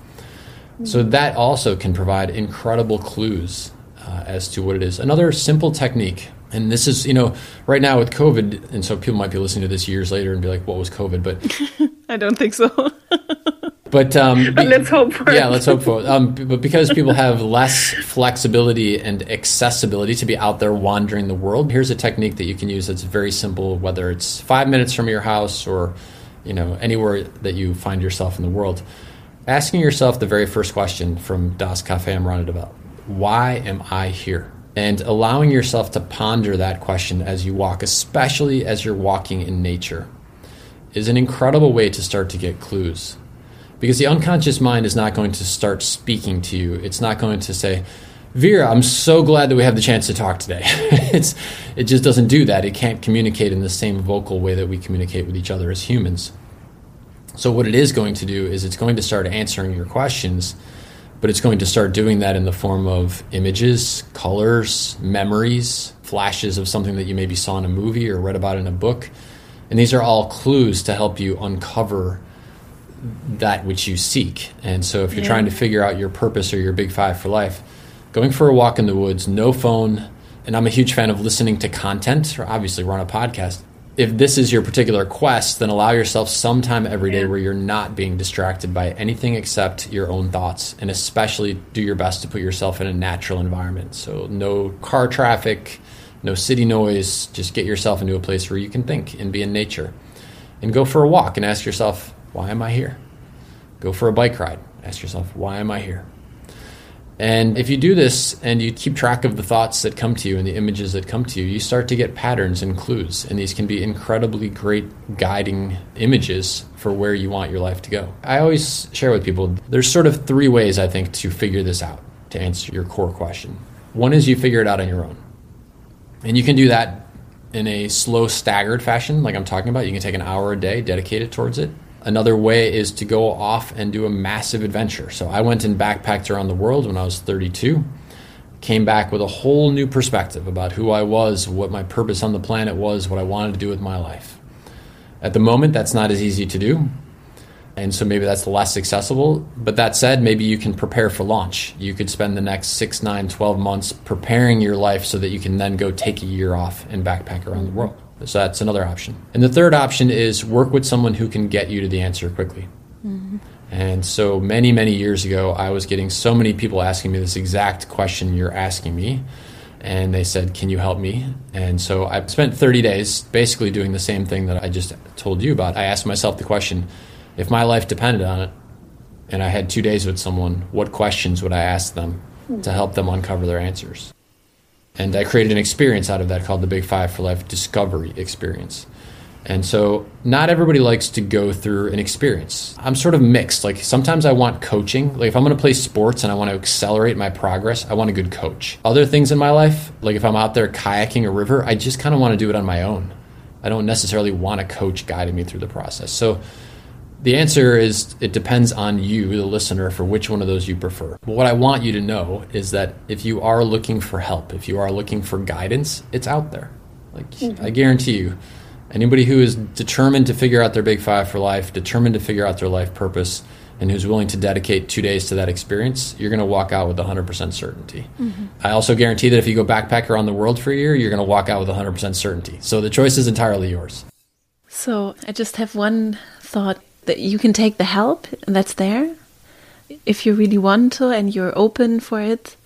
So that also can provide incredible clues uh, as to what it is. Another simple technique, and this is, you know, right now with COVID, and so people might be listening to this years later and be like, what was COVID? But [LAUGHS] I don't think so. [LAUGHS] but, um, but let's hope for Yeah, let's hope for it. Um, but because people have less flexibility and accessibility to be out there wandering the world, here's a technique that you can use that's very simple, whether it's five minutes from your house or, you know, anywhere that you find yourself in the world asking yourself the very first question from Das Rande der Welt Why am I here? And allowing yourself to ponder that question as you walk, especially as you're walking in nature, is an incredible way to start to get clues. Because the unconscious mind is not going to start speaking to you. It's not going to say, Vera, I'm so glad that we have the chance to talk today. [LAUGHS] it's, it just doesn't do that. It can't communicate in the same vocal way that we communicate with each other as humans. So, what it is going to do is it's going to start answering your questions, but it's going to start doing that in the form of images, colors, memories, flashes of something that you maybe saw in a movie or read about in a book. And these are all clues to help you uncover that which you seek. And so if you're yeah. trying to figure out your purpose or your big five for life, going for a walk in the woods, no phone, and I'm a huge fan of listening to content, or obviously run a podcast. If this is your particular quest, then allow yourself some time every day where you're not being distracted by anything except your own thoughts. And especially do your best to put yourself in a natural environment. So, no car traffic, no city noise. Just get yourself into a place where you can think and be in nature. And go for a walk and ask yourself, why am I here? Go for a bike ride. Ask yourself, why am I here? And if you do this and you keep track of the thoughts that come to you and the images that come to you, you start to get patterns and clues. And these can be incredibly great guiding images for where you want your life to go. I always share with people there's sort of three ways I think to figure this out to answer your core question. One is you figure it out on your own. And you can do that in a slow, staggered fashion, like I'm talking about. You can take an hour a day, dedicate it towards it. Another way is to go off and do a massive adventure. So I went and backpacked around the world when I was 32. Came back with a whole new perspective about who I was, what my purpose on the planet was, what I wanted to do with my life. At the moment, that's not as easy to do. And so maybe that's less accessible. But that said, maybe you can prepare for launch. You could spend the next six, nine, 12 months preparing your life so that you can then go take a year off and backpack around the world. So that's another option. And the third option is work with someone who can get you to the answer quickly. Mm-hmm. And so many, many years ago, I was getting so many people asking me this exact question you're asking me. And they said, Can you help me? And so I spent 30 days basically doing the same thing that I just told you about. I asked myself the question if my life depended on it, and I had two days with someone, what questions would I ask them to help them uncover their answers? And I created an experience out of that called the Big Five for Life Discovery Experience. And so, not everybody likes to go through an experience. I'm sort of mixed. Like, sometimes I want coaching. Like, if I'm going to play sports and I want to accelerate my progress, I want a good coach. Other things in my life, like if I'm out there kayaking a river, I just kind of want to do it on my own. I don't necessarily want a coach guiding me through the process. So, the answer is it depends on you, the listener, for which one of those you prefer. But what I want you to know is that if you are looking for help, if you are looking for guidance, it's out there. Like mm-hmm. I guarantee you, anybody who is determined to figure out their big five for life, determined to figure out their life purpose, and who's willing to dedicate two days to that experience, you're going to walk out with 100% certainty. Mm-hmm. I also guarantee that if you go backpack around the world for a year, you're going to walk out with 100% certainty. So the choice is entirely yours. So I just have one thought that you can take the help that's there. If you really want to and you're open for it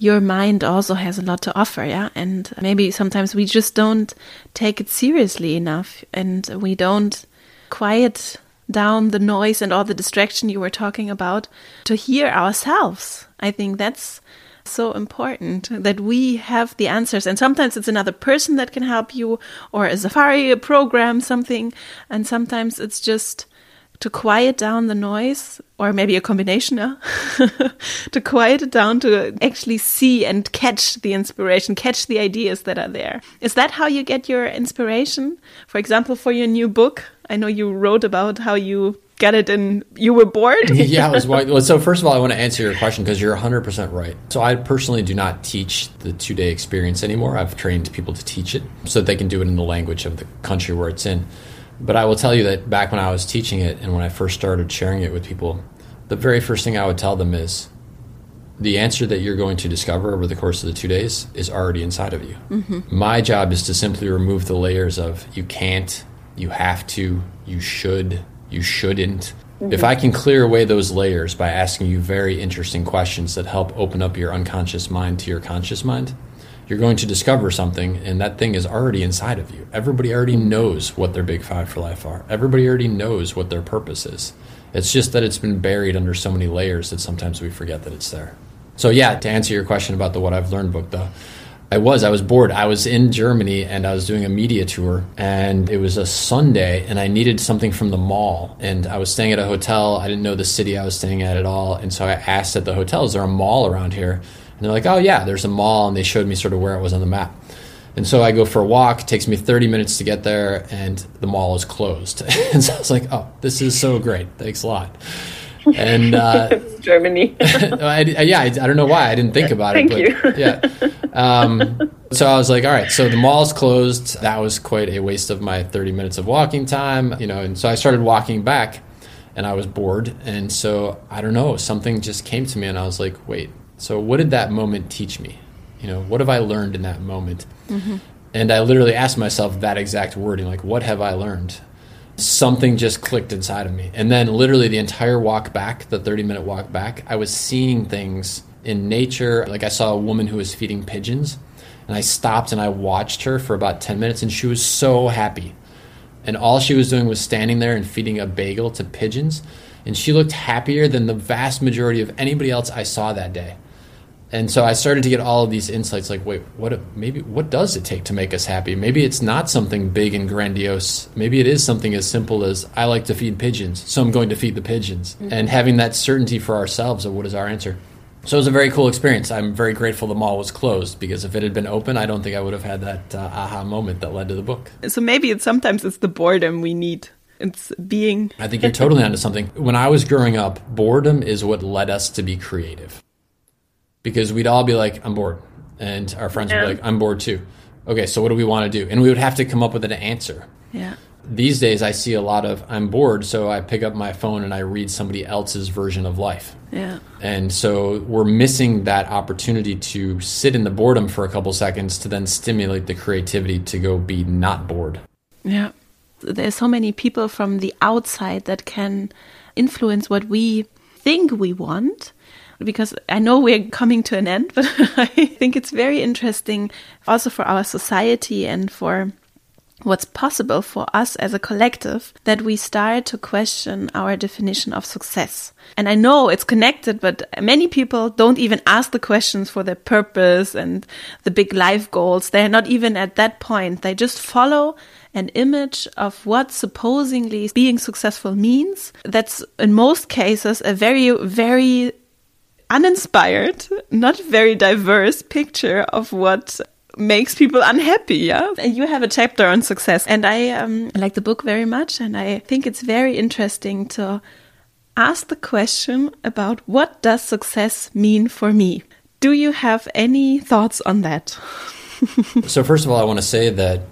your mind also has a lot to offer yeah? And maybe sometimes we just don't take it seriously enough and we don't quiet down the noise and all the distraction you were talking about to hear ourselves. I think that's so important that we have the answers. And sometimes it's another person that can help you or a safari a program something. And sometimes it's just to quiet down the noise, or maybe a combination, uh, [LAUGHS] to quiet it down to actually see and catch the inspiration, catch the ideas that are there. Is that how you get your inspiration? For example, for your new book, I know you wrote about how you get it and you were bored. [LAUGHS] Yeah was [LAUGHS] well so first of all i want to answer your question because you're 100% right. So i personally do not teach the two day experience anymore. I've trained people to teach it so that they can do it in the language of the country where it's in but I will tell you that back when I was teaching it and when I first started sharing it with people, the very first thing I would tell them is the answer that you're going to discover over the course of the two days is already inside of you. Mm-hmm. My job is to simply remove the layers of you can't, you have to, you should, you shouldn't. Mm-hmm. If I can clear away those layers by asking you very interesting questions that help open up your unconscious mind to your conscious mind, you're going to discover something, and that thing is already inside of you. Everybody already knows what their big five for life are. Everybody already knows what their purpose is. It's just that it's been buried under so many layers that sometimes we forget that it's there. So, yeah, to answer your question about the What I've Learned book, though, I was. I was bored. I was in Germany and I was doing a media tour, and it was a Sunday, and I needed something from the mall. And I was staying at a hotel. I didn't know the city I was staying at at all, and so I asked at the hotel, "Is there a mall around here?" And they're like, "Oh yeah, there's a mall," and they showed me sort of where it was on the map. And so I go for a walk. It takes me 30 minutes to get there, and the mall is closed. [LAUGHS] and so I was like, "Oh, this is so great! Thanks a lot." and [LAUGHS] uh, Germany. [LAUGHS] I, yeah, I, I, don't know why I didn't think about it. Thank you. yeah. Um, so I was like, all right, so the mall's closed. That was quite a waste of my 30 minutes of walking time, you know. And so I started walking back, and I was bored. And so I don't know, something just came to me, and I was like, wait. So what did that moment teach me? You know, what have I learned in that moment? Mm-hmm. And I literally asked myself that exact wording, like, what have I learned? something just clicked inside of me. And then literally the entire walk back, the 30 minute walk back, I was seeing things in nature. Like I saw a woman who was feeding pigeons and I stopped and I watched her for about 10 minutes and she was so happy. And all she was doing was standing there and feeding a bagel to pigeons. And she looked happier than the vast majority of anybody else I saw that day and so I started to get all of these insights like wait what maybe what does it take to make us happy? Maybe it's not something big and grandiose. Maybe it is something as simple as I like to feed pigeons so I'm going to feed the pigeons. Mm-hmm. and having that certainty for ourselves of what is our answer. So it was a very cool experience. I'm very grateful the mall was closed because if it had been open I don't think I would have had that uh, aha moment that led to the book. So maybe it's sometimes it's the boredom we need. It's being I think you're totally onto something. When I was growing up boredom is what led us to be creative because we'd all be like, I'm bored. And our friends yeah. would be like, I'm bored too. Okay, so what do we want to do? And we would have to come up with an answer. Yeah. These days, I see a lot of I'm bored, so I pick up my phone and I read somebody else's version of life. Yeah. And so we're missing that opportunity to sit in the boredom for a couple seconds to then stimulate the creativity to go be not bored. Yeah. There's so many people from the outside that can influence what we think we want because I know we're coming to an end, [LAUGHS] but I think it's very interesting also for our society and for what's possible for us as a collective that we start to question our definition of success. And I know it's connected, but many people don't even ask the questions for their purpose and the big life goals. They're not even at that point. They just follow an image of what supposedly being successful means. That's in most cases a very, very uninspired, not very diverse picture of what makes people unhappy. Yeah. You have a chapter on success and I um, like the book very much. And I think it's very interesting to ask the question about what does success mean for me? Do you have any thoughts on that? [LAUGHS] so first of all, I want to say that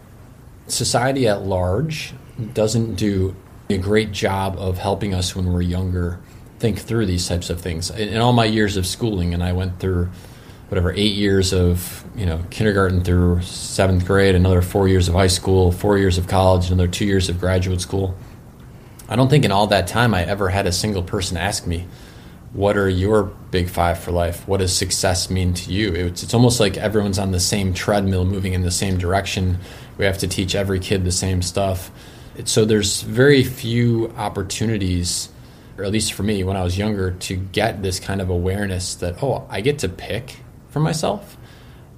society at large doesn't do a great job of helping us when we're younger think through these types of things. In, in all my years of schooling, and I went through whatever eight years of you know kindergarten through seventh grade, another four years of high school, four years of college, another two years of graduate school. I don't think in all that time I ever had a single person ask me, "What are your big five for life? What does success mean to you?" It's, it's almost like everyone's on the same treadmill, moving in the same direction. We have to teach every kid the same stuff. So there's very few opportunities or at least for me when I was younger, to get this kind of awareness that, oh, I get to pick for myself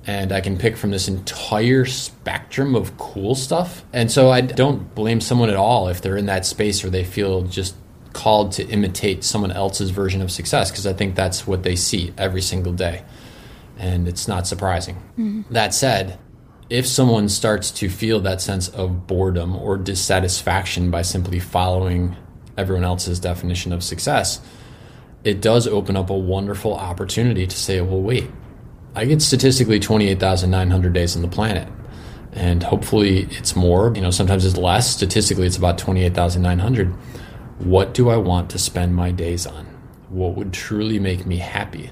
and I can pick from this entire spectrum of cool stuff. And so I don't blame someone at all if they're in that space or they feel just called to imitate someone else's version of success because I think that's what they see every single day. And it's not surprising. Mm-hmm. That said, if someone starts to feel that sense of boredom or dissatisfaction by simply following everyone else's definition of success, it does open up a wonderful opportunity to say, well, wait, I get statistically 28,900 days on the planet. And hopefully it's more, you know, sometimes it's less. Statistically, it's about 28,900. What do I want to spend my days on? What would truly make me happy?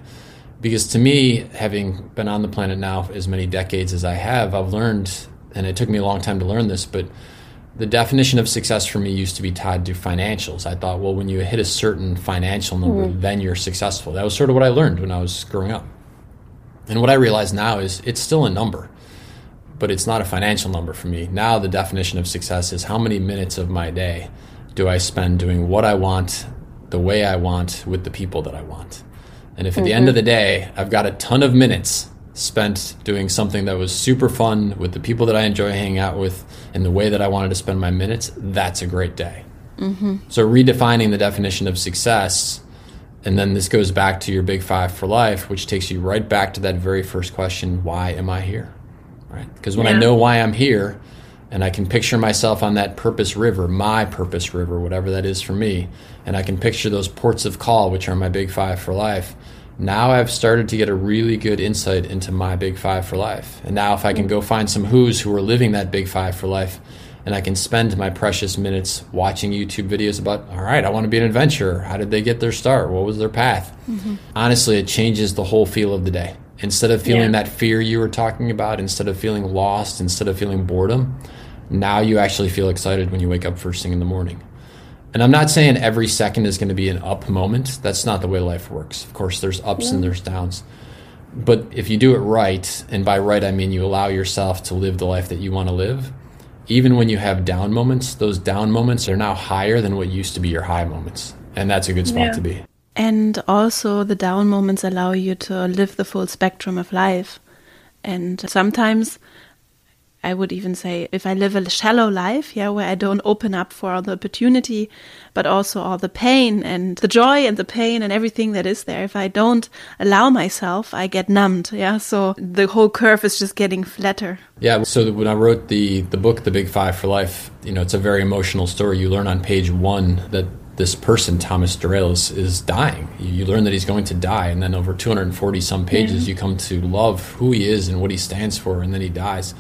Because to me, having been on the planet now as many decades as I have, I've learned, and it took me a long time to learn this, but the definition of success for me used to be tied to financials. I thought, well, when you hit a certain financial number, mm-hmm. then you're successful. That was sort of what I learned when I was growing up. And what I realize now is it's still a number, but it's not a financial number for me. Now, the definition of success is how many minutes of my day do I spend doing what I want, the way I want, with the people that I want. And if at mm-hmm. the end of the day, I've got a ton of minutes spent doing something that was super fun with the people that I enjoy hanging out with in the way that I wanted to spend my minutes, that's a great day. Mm-hmm. So, redefining the definition of success, and then this goes back to your big five for life, which takes you right back to that very first question why am I here? Right? Because when yeah. I know why I'm here, and I can picture myself on that purpose river, my purpose river, whatever that is for me, and I can picture those ports of call, which are my big five for life. Now I've started to get a really good insight into my big five for life. And now, if I can go find some who's who are living that big five for life, and I can spend my precious minutes watching YouTube videos about, all right, I want to be an adventurer. How did they get their start? What was their path? Mm-hmm. Honestly, it changes the whole feel of the day. Instead of feeling yeah. that fear you were talking about, instead of feeling lost, instead of feeling boredom, now you actually feel excited when you wake up first thing in the morning. And I'm not saying every second is going to be an up moment. That's not the way life works. Of course, there's ups yeah. and there's downs. But if you do it right, and by right I mean you allow yourself to live the life that you want to live, even when you have down moments, those down moments are now higher than what used to be your high moments. And that's a good spot yeah. to be. And also, the down moments allow you to live the full spectrum of life. And sometimes I would even say if I live a shallow life, yeah, where I don't open up for all the opportunity, but also all the pain and the joy and the pain and everything that is there. If I don't allow myself, I get numbed. Yeah. So the whole curve is just getting flatter. Yeah. So when I wrote the, the book, The Big Five for Life, you know, it's a very emotional story. You learn on page one that this person, Thomas Derale, is, is dying. You, learn that he's going to die, and then over 240 some pages, yeah. you come to love who he is and what he stands for, and then he dies.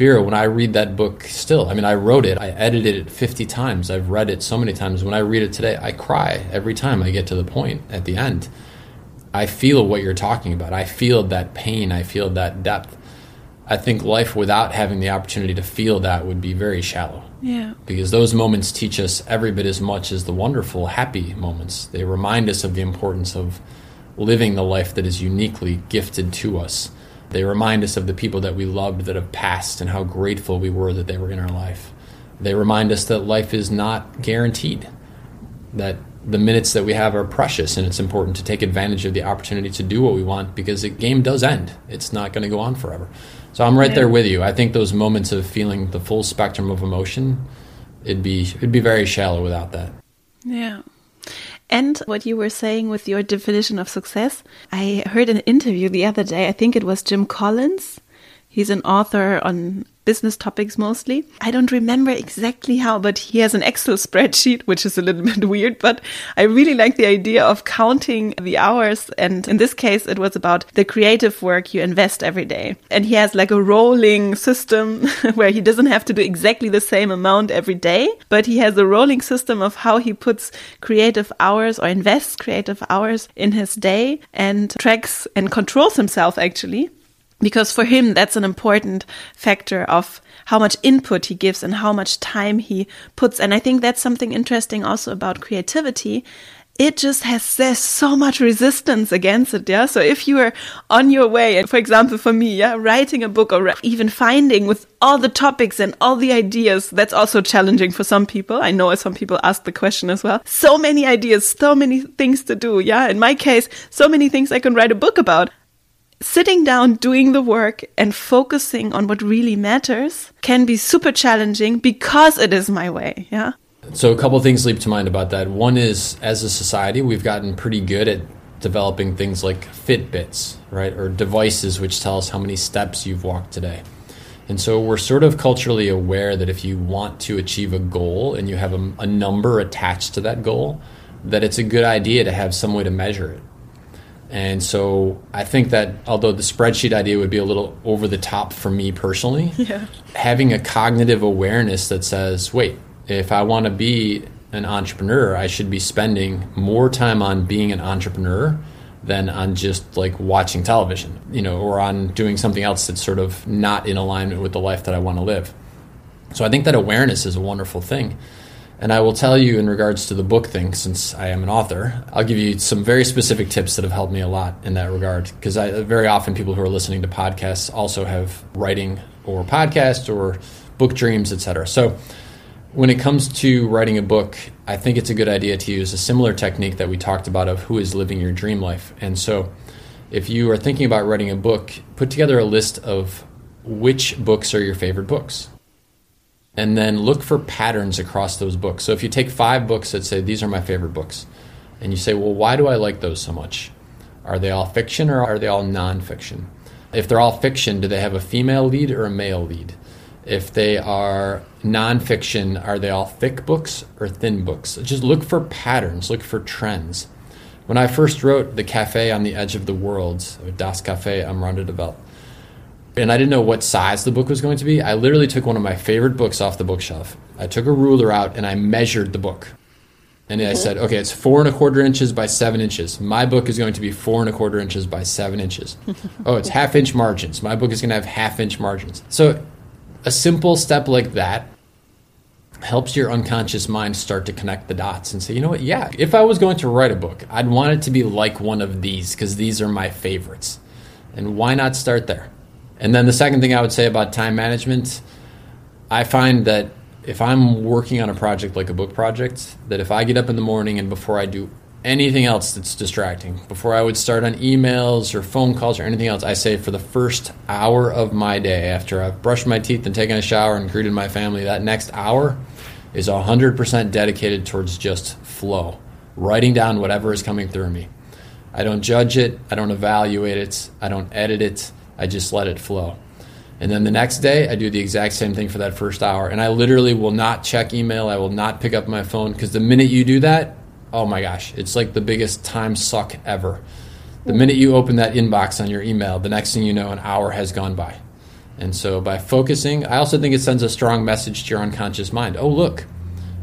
Vera, when I read that book still, I mean, I wrote it, I edited it 50 times, I've read it so many times. When I read it today, I cry every time I get to the point at the end. I feel what you're talking about. I feel that pain, I feel that depth. I think life without having the opportunity to feel that would be very shallow. Yeah. Because those moments teach us every bit as much as the wonderful, happy moments. They remind us of the importance of living the life that is uniquely gifted to us they remind us of the people that we loved that have passed and how grateful we were that they were in our life. They remind us that life is not guaranteed, that the minutes that we have are precious, and it's important to take advantage of the opportunity to do what we want because the game does end. It's not going to go on forever. So I'm right there with you. I think those moments of feeling the full spectrum of emotion, it'd be it'd be very shallow without that. Yeah. And what you were saying with your definition of success, I heard an interview the other day. I think it was Jim Collins. He's an author on business topics mostly. I don't remember exactly how, but he has an Excel spreadsheet, which is a little [LAUGHS] bit weird, but I really like the idea of counting the hours. And in this case, it was about the creative work you invest every day. And he has like a rolling system [LAUGHS] where he doesn't have to do exactly the same amount every day, but he has a rolling system of how he puts creative hours or invests creative hours in his day and tracks and controls himself actually because for him that's an important factor of how much input he gives and how much time he puts. And i think that's something interesting also about creativity. It just has there's so much resistance against it yeah? So if you are on your way for example for me yeah writing a book or even finding with all the topics and all the ideas that's also challenging for some people. I know some people ask the question as well. So many ideas so many things to do yeah? In my case so many things i can write a book about sitting down, doing the work, and focusing on what really matters can be super challenging because it is my way. Yeah. So, a couple things leap to mind about that. One is, as a society, we've gotten pretty good at developing things like Fitbits, right, or devices which tell us how many steps you've walked today. And so we're sort of culturally aware that if you want to achieve a goal and you have a, a number attached to that goal, that it's a good idea to have some way to measure it. And so I think that although the spreadsheet idea would be a little over the top for me personally, [LAUGHS] yeah. having a cognitive awareness that says, wait, if I want to be an entrepreneur, I should be spending more time on being an entrepreneur than on just like watching television, you know, or on doing something else that's sort of not in alignment with the life that I want to live. So I think that awareness is a wonderful thing. And I will tell you in regards to the book thing, since I am an author, I'll give you some very specific tips that have helped me a lot in that regard. Because I very often people who are listening to podcasts also have writing or podcasts or book dreams, etc. So when it comes to writing a book, I think it's a good idea to use a similar technique that we talked about of who is living your dream life. And so if you are thinking about writing a book, put together a list of which books are your favorite books. And then look for patterns across those books. So if you take five books that say, These are my favorite books, and you say, Well, why do I like those so much? Are they all fiction or are they all nonfiction? If they're all fiction, do they have a female lead or a male lead? If they are nonfiction, are they all thick books or thin books? Just look for patterns, look for trends. When I first wrote The Cafe on the Edge of the World, Das Café am Rande der Welt, and I didn't know what size the book was going to be, I literally took one of my favorite books off the bookshelf. I took a ruler out and I measured the book. And I said, okay, it's four and a quarter inches by seven inches. My book is going to be four and a quarter inches by seven inches. [LAUGHS] oh, it's half inch margins. My book is going to have half inch margins. So a simple step like that helps your unconscious mind start to connect the dots and say, you know what, yeah, if I was going to write a book, I'd want it to be like one of these because these are my favorites. And why not start there? And then the second thing I would say about time management, I find that if I'm working on a project like a book project, that if I get up in the morning and before I do anything else that's distracting, before I would start on emails or phone calls or anything else, I say for the first hour of my day, after I've brushed my teeth and taken a shower and greeted my family, that next hour is 100% dedicated towards just flow, writing down whatever is coming through me. I don't judge it, I don't evaluate it, I don't edit it, I just let it flow. And then the next day, I do the exact same thing for that first hour. And I literally will not check email. I will not pick up my phone because the minute you do that, oh my gosh, it's like the biggest time suck ever. The minute you open that inbox on your email, the next thing you know, an hour has gone by. And so by focusing, I also think it sends a strong message to your unconscious mind. Oh, look,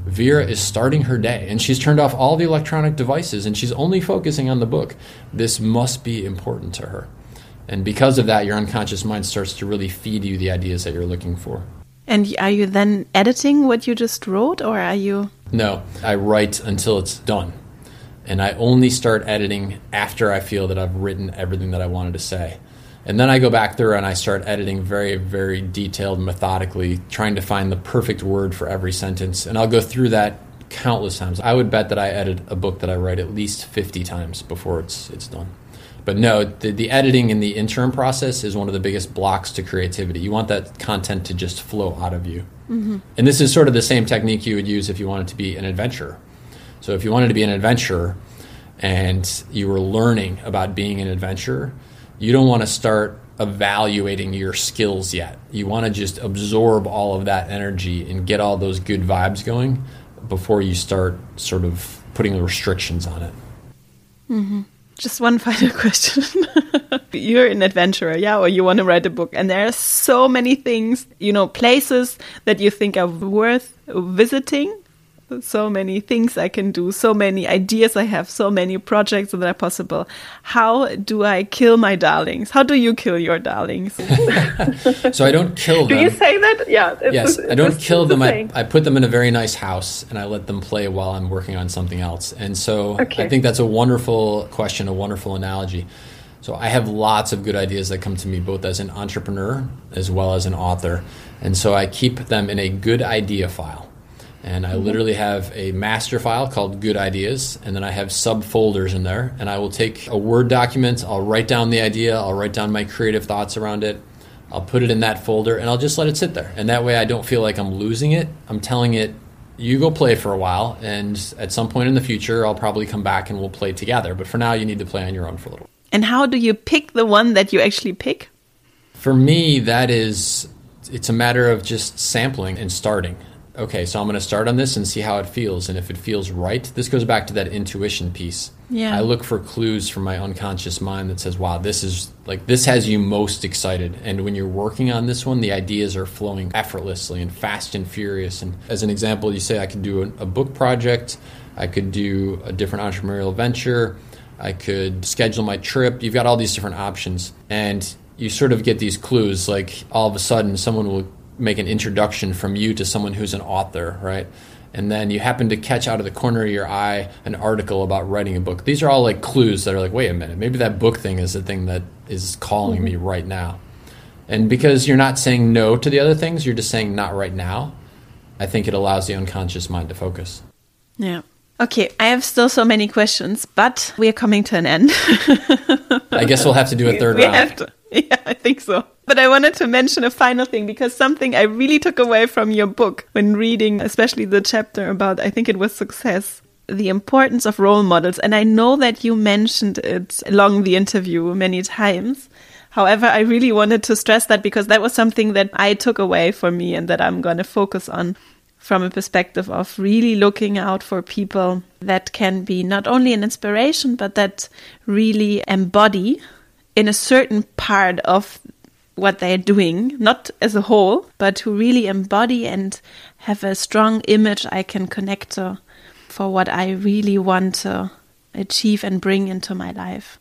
Vera is starting her day and she's turned off all the electronic devices and she's only focusing on the book. This must be important to her. And because of that, your unconscious mind starts to really feed you the ideas that you're looking for. And are you then editing what you just wrote, or are you? No, I write until it's done. And I only start editing after I feel that I've written everything that I wanted to say. And then I go back through and I start editing very, very detailed, methodically, trying to find the perfect word for every sentence. And I'll go through that countless times. I would bet that I edit a book that I write at least 50 times before it's, it's done. But no, the, the editing in the interim process is one of the biggest blocks to creativity. You want that content to just flow out of you. Mm-hmm. And this is sort of the same technique you would use if you wanted to be an adventurer. So if you wanted to be an adventurer and you were learning about being an adventurer, you don't want to start evaluating your skills yet. You want to just absorb all of that energy and get all those good vibes going before you start sort of putting the restrictions on it. Mm-hmm. Just one [LAUGHS] final question. [LAUGHS] You're an adventurer, yeah, or you want to write a book, and there are so many things, you know, places that you think are worth visiting so many things I can do, so many ideas I have, so many projects that are possible. How do I kill my darlings? How do you kill your darlings? [LAUGHS] so I don't kill them. Do you say that? Yeah. yes, I don't kill them. I, I, put them in a very nice house and I let them play while I'm working on something else. And so okay. I think that's a wonderful question, a wonderful analogy. So I have lots of good ideas that come to me both as an entrepreneur as well as an author. And so I keep them in a good idea file. And I mm-hmm. literally have a master file called Good Ideas, and then I have subfolders in there. And I will take a Word document, I'll write down the idea, I'll write down my creative thoughts around it, I'll put it in that folder, and I'll just let it sit there. And that way I don't feel like I'm losing it. I'm telling it, you go play for a while, and at some point in the future, I'll probably come back and we'll play together. But for now, you need to play on your own for a little. And how do you pick the one that you actually pick? For me, that is, it's a matter of just sampling and starting okay, so I'm going to start on this and see how it feels. And if it feels right, this goes back to that intuition piece. Yeah. I look for clues from my unconscious mind that says, wow, this is like, this has you most excited. And when you're working on this one, the ideas are flowing effortlessly and fast and furious. And as an example, you say, I could do a, a book project, I could do a different entrepreneurial venture, I could schedule my trip. You've got all these different options. And you sort of get these clues like all of a sudden someone will make an introduction from you to someone who's an author, right? And then you happen to catch out of the corner of your eye an article about writing a book. These are all like clues that are like, wait a minute, maybe that book thing is the thing that is calling mm-hmm. me right now. And because you're not saying no to the other things, you're just saying not right now, I think it allows the unconscious mind to focus. Yeah. Okay, I have still so many questions, but we are coming to an end. [LAUGHS] I guess we'll have to do a third we round. Have to. [LAUGHS] Yeah, I think so. But I wanted to mention a final thing because something I really took away from your book when reading, especially the chapter about, I think it was success, the importance of role models. And I know that you mentioned it along the interview many times. However, I really wanted to stress that because that was something that I took away for me and that I'm going to focus on from a perspective of really looking out for people that can be not only an inspiration, but that really embody in a certain part of what they're doing, not as a whole, but to really embody and have a strong image I can connect to for what I really want to achieve and bring into my life.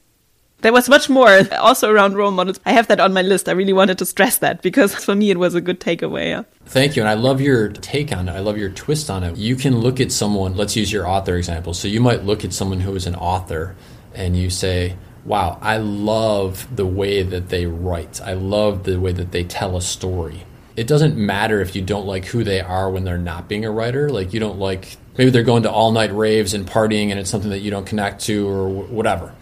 There was much more [LAUGHS] also around role models. I have that on my list. I really wanted to stress that because [LAUGHS] for me it was a good takeaway. Yeah. Thank you. And I love your take on it. I love your twist on it. You can look at someone, let's use your author example. So you might look at someone who is an author and you say, wow, I love the way that they write. I love the way that they tell a story. It doesn't matter if you don't like who they are when they're not being a writer. Like you don't like, maybe they're going to all night raves and partying and it's something that you don't connect to or whatever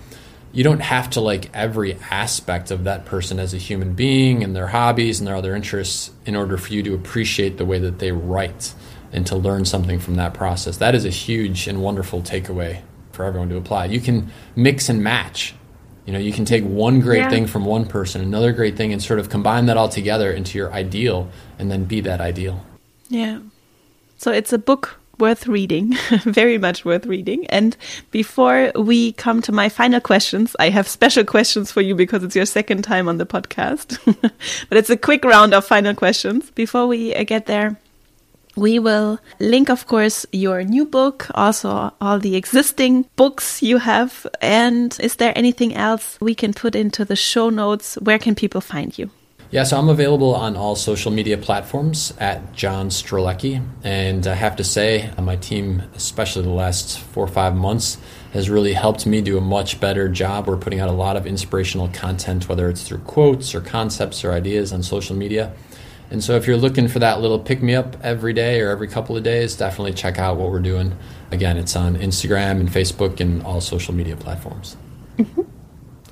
you don't have to like every aspect of that person as a human being and their hobbies and their other interests in order for you to appreciate the way that they write and to learn something from that process. That is a huge and wonderful takeaway for everyone to apply. You can mix and match. You know, you can take one great yeah. thing from one person, another great thing, and sort of combine that all together into your ideal and then be that ideal. Yeah. So it's a book worth reading, [LAUGHS] very much worth reading. And before we come to my final questions, I have special questions for you because it's your second time on the podcast. [LAUGHS] but it's a quick round of final questions. Before we uh, get there, we will link, of course, your new book, also all the existing books you have. And is there anything else we can put into the show notes? Where can people find you? Yeah, so I'm available on all social media platforms at John Strelecky. And I have to say, uh, my team, especially the last four or five months, has really helped me do a much better job. We're putting out a lot of inspirational content, whether it's through quotes or concepts or ideas on social media. And so if you're looking for that little pick me up every day or every couple of days, definitely check out what we're doing. Again, it's on Instagram and Facebook and all social media platforms. Mm-hmm.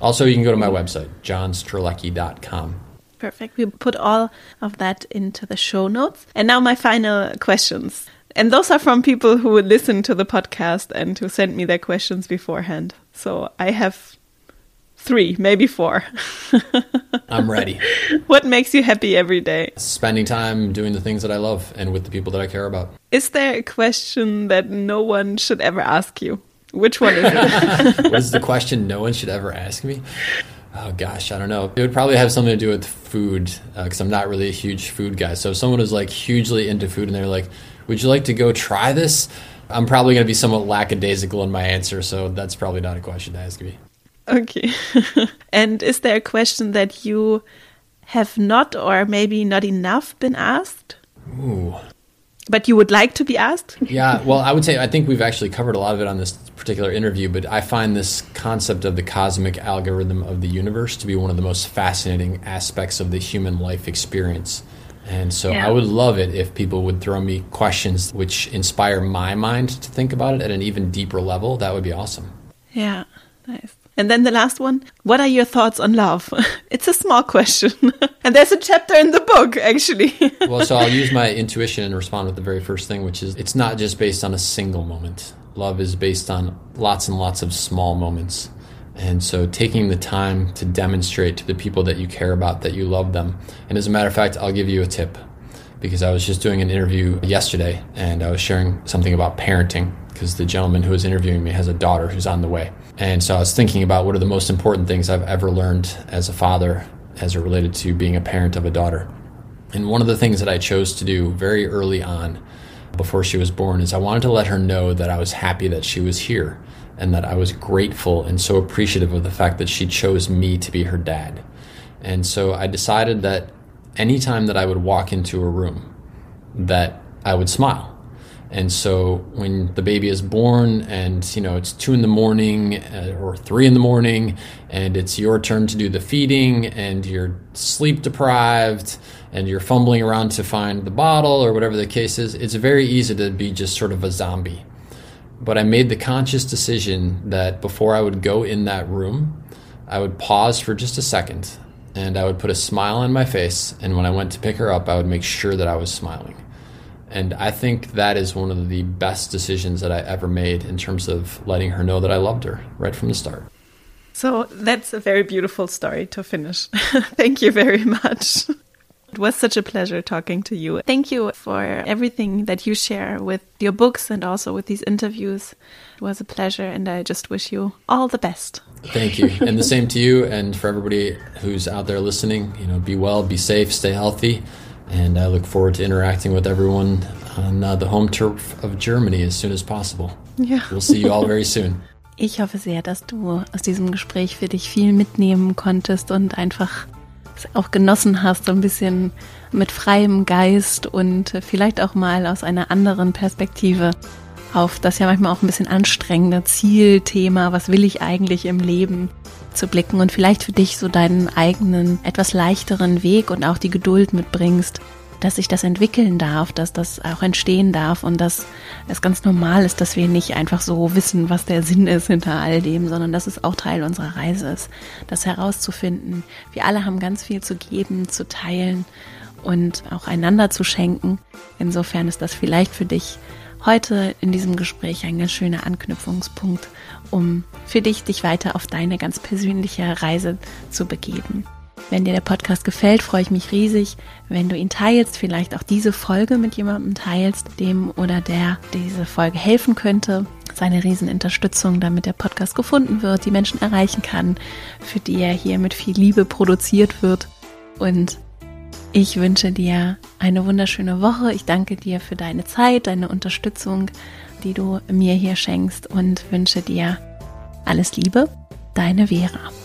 Also, you can go to my website, johnstrelecky.com. Perfect. We put all of that into the show notes. And now my final questions. And those are from people who would listen to the podcast and who sent me their questions beforehand. So I have three, maybe four. [LAUGHS] I'm ready. What makes you happy every day? Spending time doing the things that I love and with the people that I care about. Is there a question that no one should ever ask you? Which one is it? [LAUGHS] what is the question no one should ever ask me? Oh gosh, I don't know. It would probably have something to do with food because uh, I'm not really a huge food guy. So if someone is like hugely into food and they're like, "Would you like to go try this?" I'm probably going to be somewhat lackadaisical in my answer. So that's probably not a question to ask me. Okay. [LAUGHS] and is there a question that you have not, or maybe not enough, been asked? Ooh. But you would like to be asked? yeah, well, I would say I think we've actually covered a lot of it on this particular interview, but I find this concept of the cosmic algorithm of the universe to be one of the most fascinating aspects of the human life experience. And so yeah. I would love it if people would throw me questions which inspire my mind to think about it at an even deeper level. That would be awesome. Yeah, nice. And then the last one What are your thoughts on love? [LAUGHS] it's a small question. [LAUGHS] and there's a chapter in the book, actually. [LAUGHS] well, so I'll use my intuition and respond with the very first thing, which is it's not just based on a single moment. Love is based on lots and lots of small moments. And so taking the time to demonstrate to the people that you care about that you love them. And as a matter of fact, I'll give you a tip because I was just doing an interview yesterday and I was sharing something about parenting because the gentleman who was interviewing me has a daughter who's on the way. And so I was thinking about what are the most important things I've ever learned as a father as it related to being a parent of a daughter. And one of the things that I chose to do very early on before she was born is I wanted to let her know that I was happy that she was here and that I was grateful and so appreciative of the fact that she chose me to be her dad. And so I decided that anytime that I would walk into a room that I would smile and so when the baby is born and you know it's two in the morning uh, or three in the morning and it's your turn to do the feeding and you're sleep deprived and you're fumbling around to find the bottle or whatever the case is, it's very easy to be just sort of a zombie. But I made the conscious decision that before I would go in that room, I would pause for just a second and I would put a smile on my face. And when I went to pick her up, I would make sure that I was smiling. And I think that is one of the best decisions that I ever made in terms of letting her know that I loved her right from the start. So that's a very beautiful story to finish. [LAUGHS] Thank you very much. [LAUGHS] It was such a pleasure talking to you. Thank you for everything that you share with your books and also with these interviews. It was a pleasure, and I just wish you all the best. Thank you. and the same to you, and for everybody who's out there listening. You know, be well, be safe, stay healthy. And I look forward to interacting with everyone on uh, the home turf of Germany as soon as possible. Yeah. We'll see you all very soon. [LAUGHS] Ich hoffe sehr, dass du aus diesem Gespräch für dich viel mitnehmen konntest und einfach auch genossen hast, so ein bisschen mit freiem Geist und vielleicht auch mal aus einer anderen Perspektive auf das ja manchmal auch ein bisschen anstrengende Zielthema, was will ich eigentlich im Leben zu blicken und vielleicht für dich so deinen eigenen, etwas leichteren Weg und auch die Geduld mitbringst, dass sich das entwickeln darf, dass das auch entstehen darf und dass es ganz normal ist, dass wir nicht einfach so wissen, was der Sinn ist hinter all dem, sondern dass es auch Teil unserer Reise ist, das herauszufinden. Wir alle haben ganz viel zu geben, zu teilen und auch einander zu schenken. Insofern ist das vielleicht für dich heute in diesem Gespräch ein ganz schöner Anknüpfungspunkt, um für dich dich weiter auf deine ganz persönliche Reise zu begeben. Wenn dir der Podcast gefällt, freue ich mich riesig, wenn du ihn teilst, vielleicht auch diese Folge mit jemandem teilst, dem oder der diese Folge helfen könnte. Seine Riesenunterstützung, damit der Podcast gefunden wird, die Menschen erreichen kann, für die er hier mit viel Liebe produziert wird. Und ich wünsche dir eine wunderschöne Woche. Ich danke dir für deine Zeit, deine Unterstützung, die du mir hier schenkst und wünsche dir alles Liebe. Deine Vera.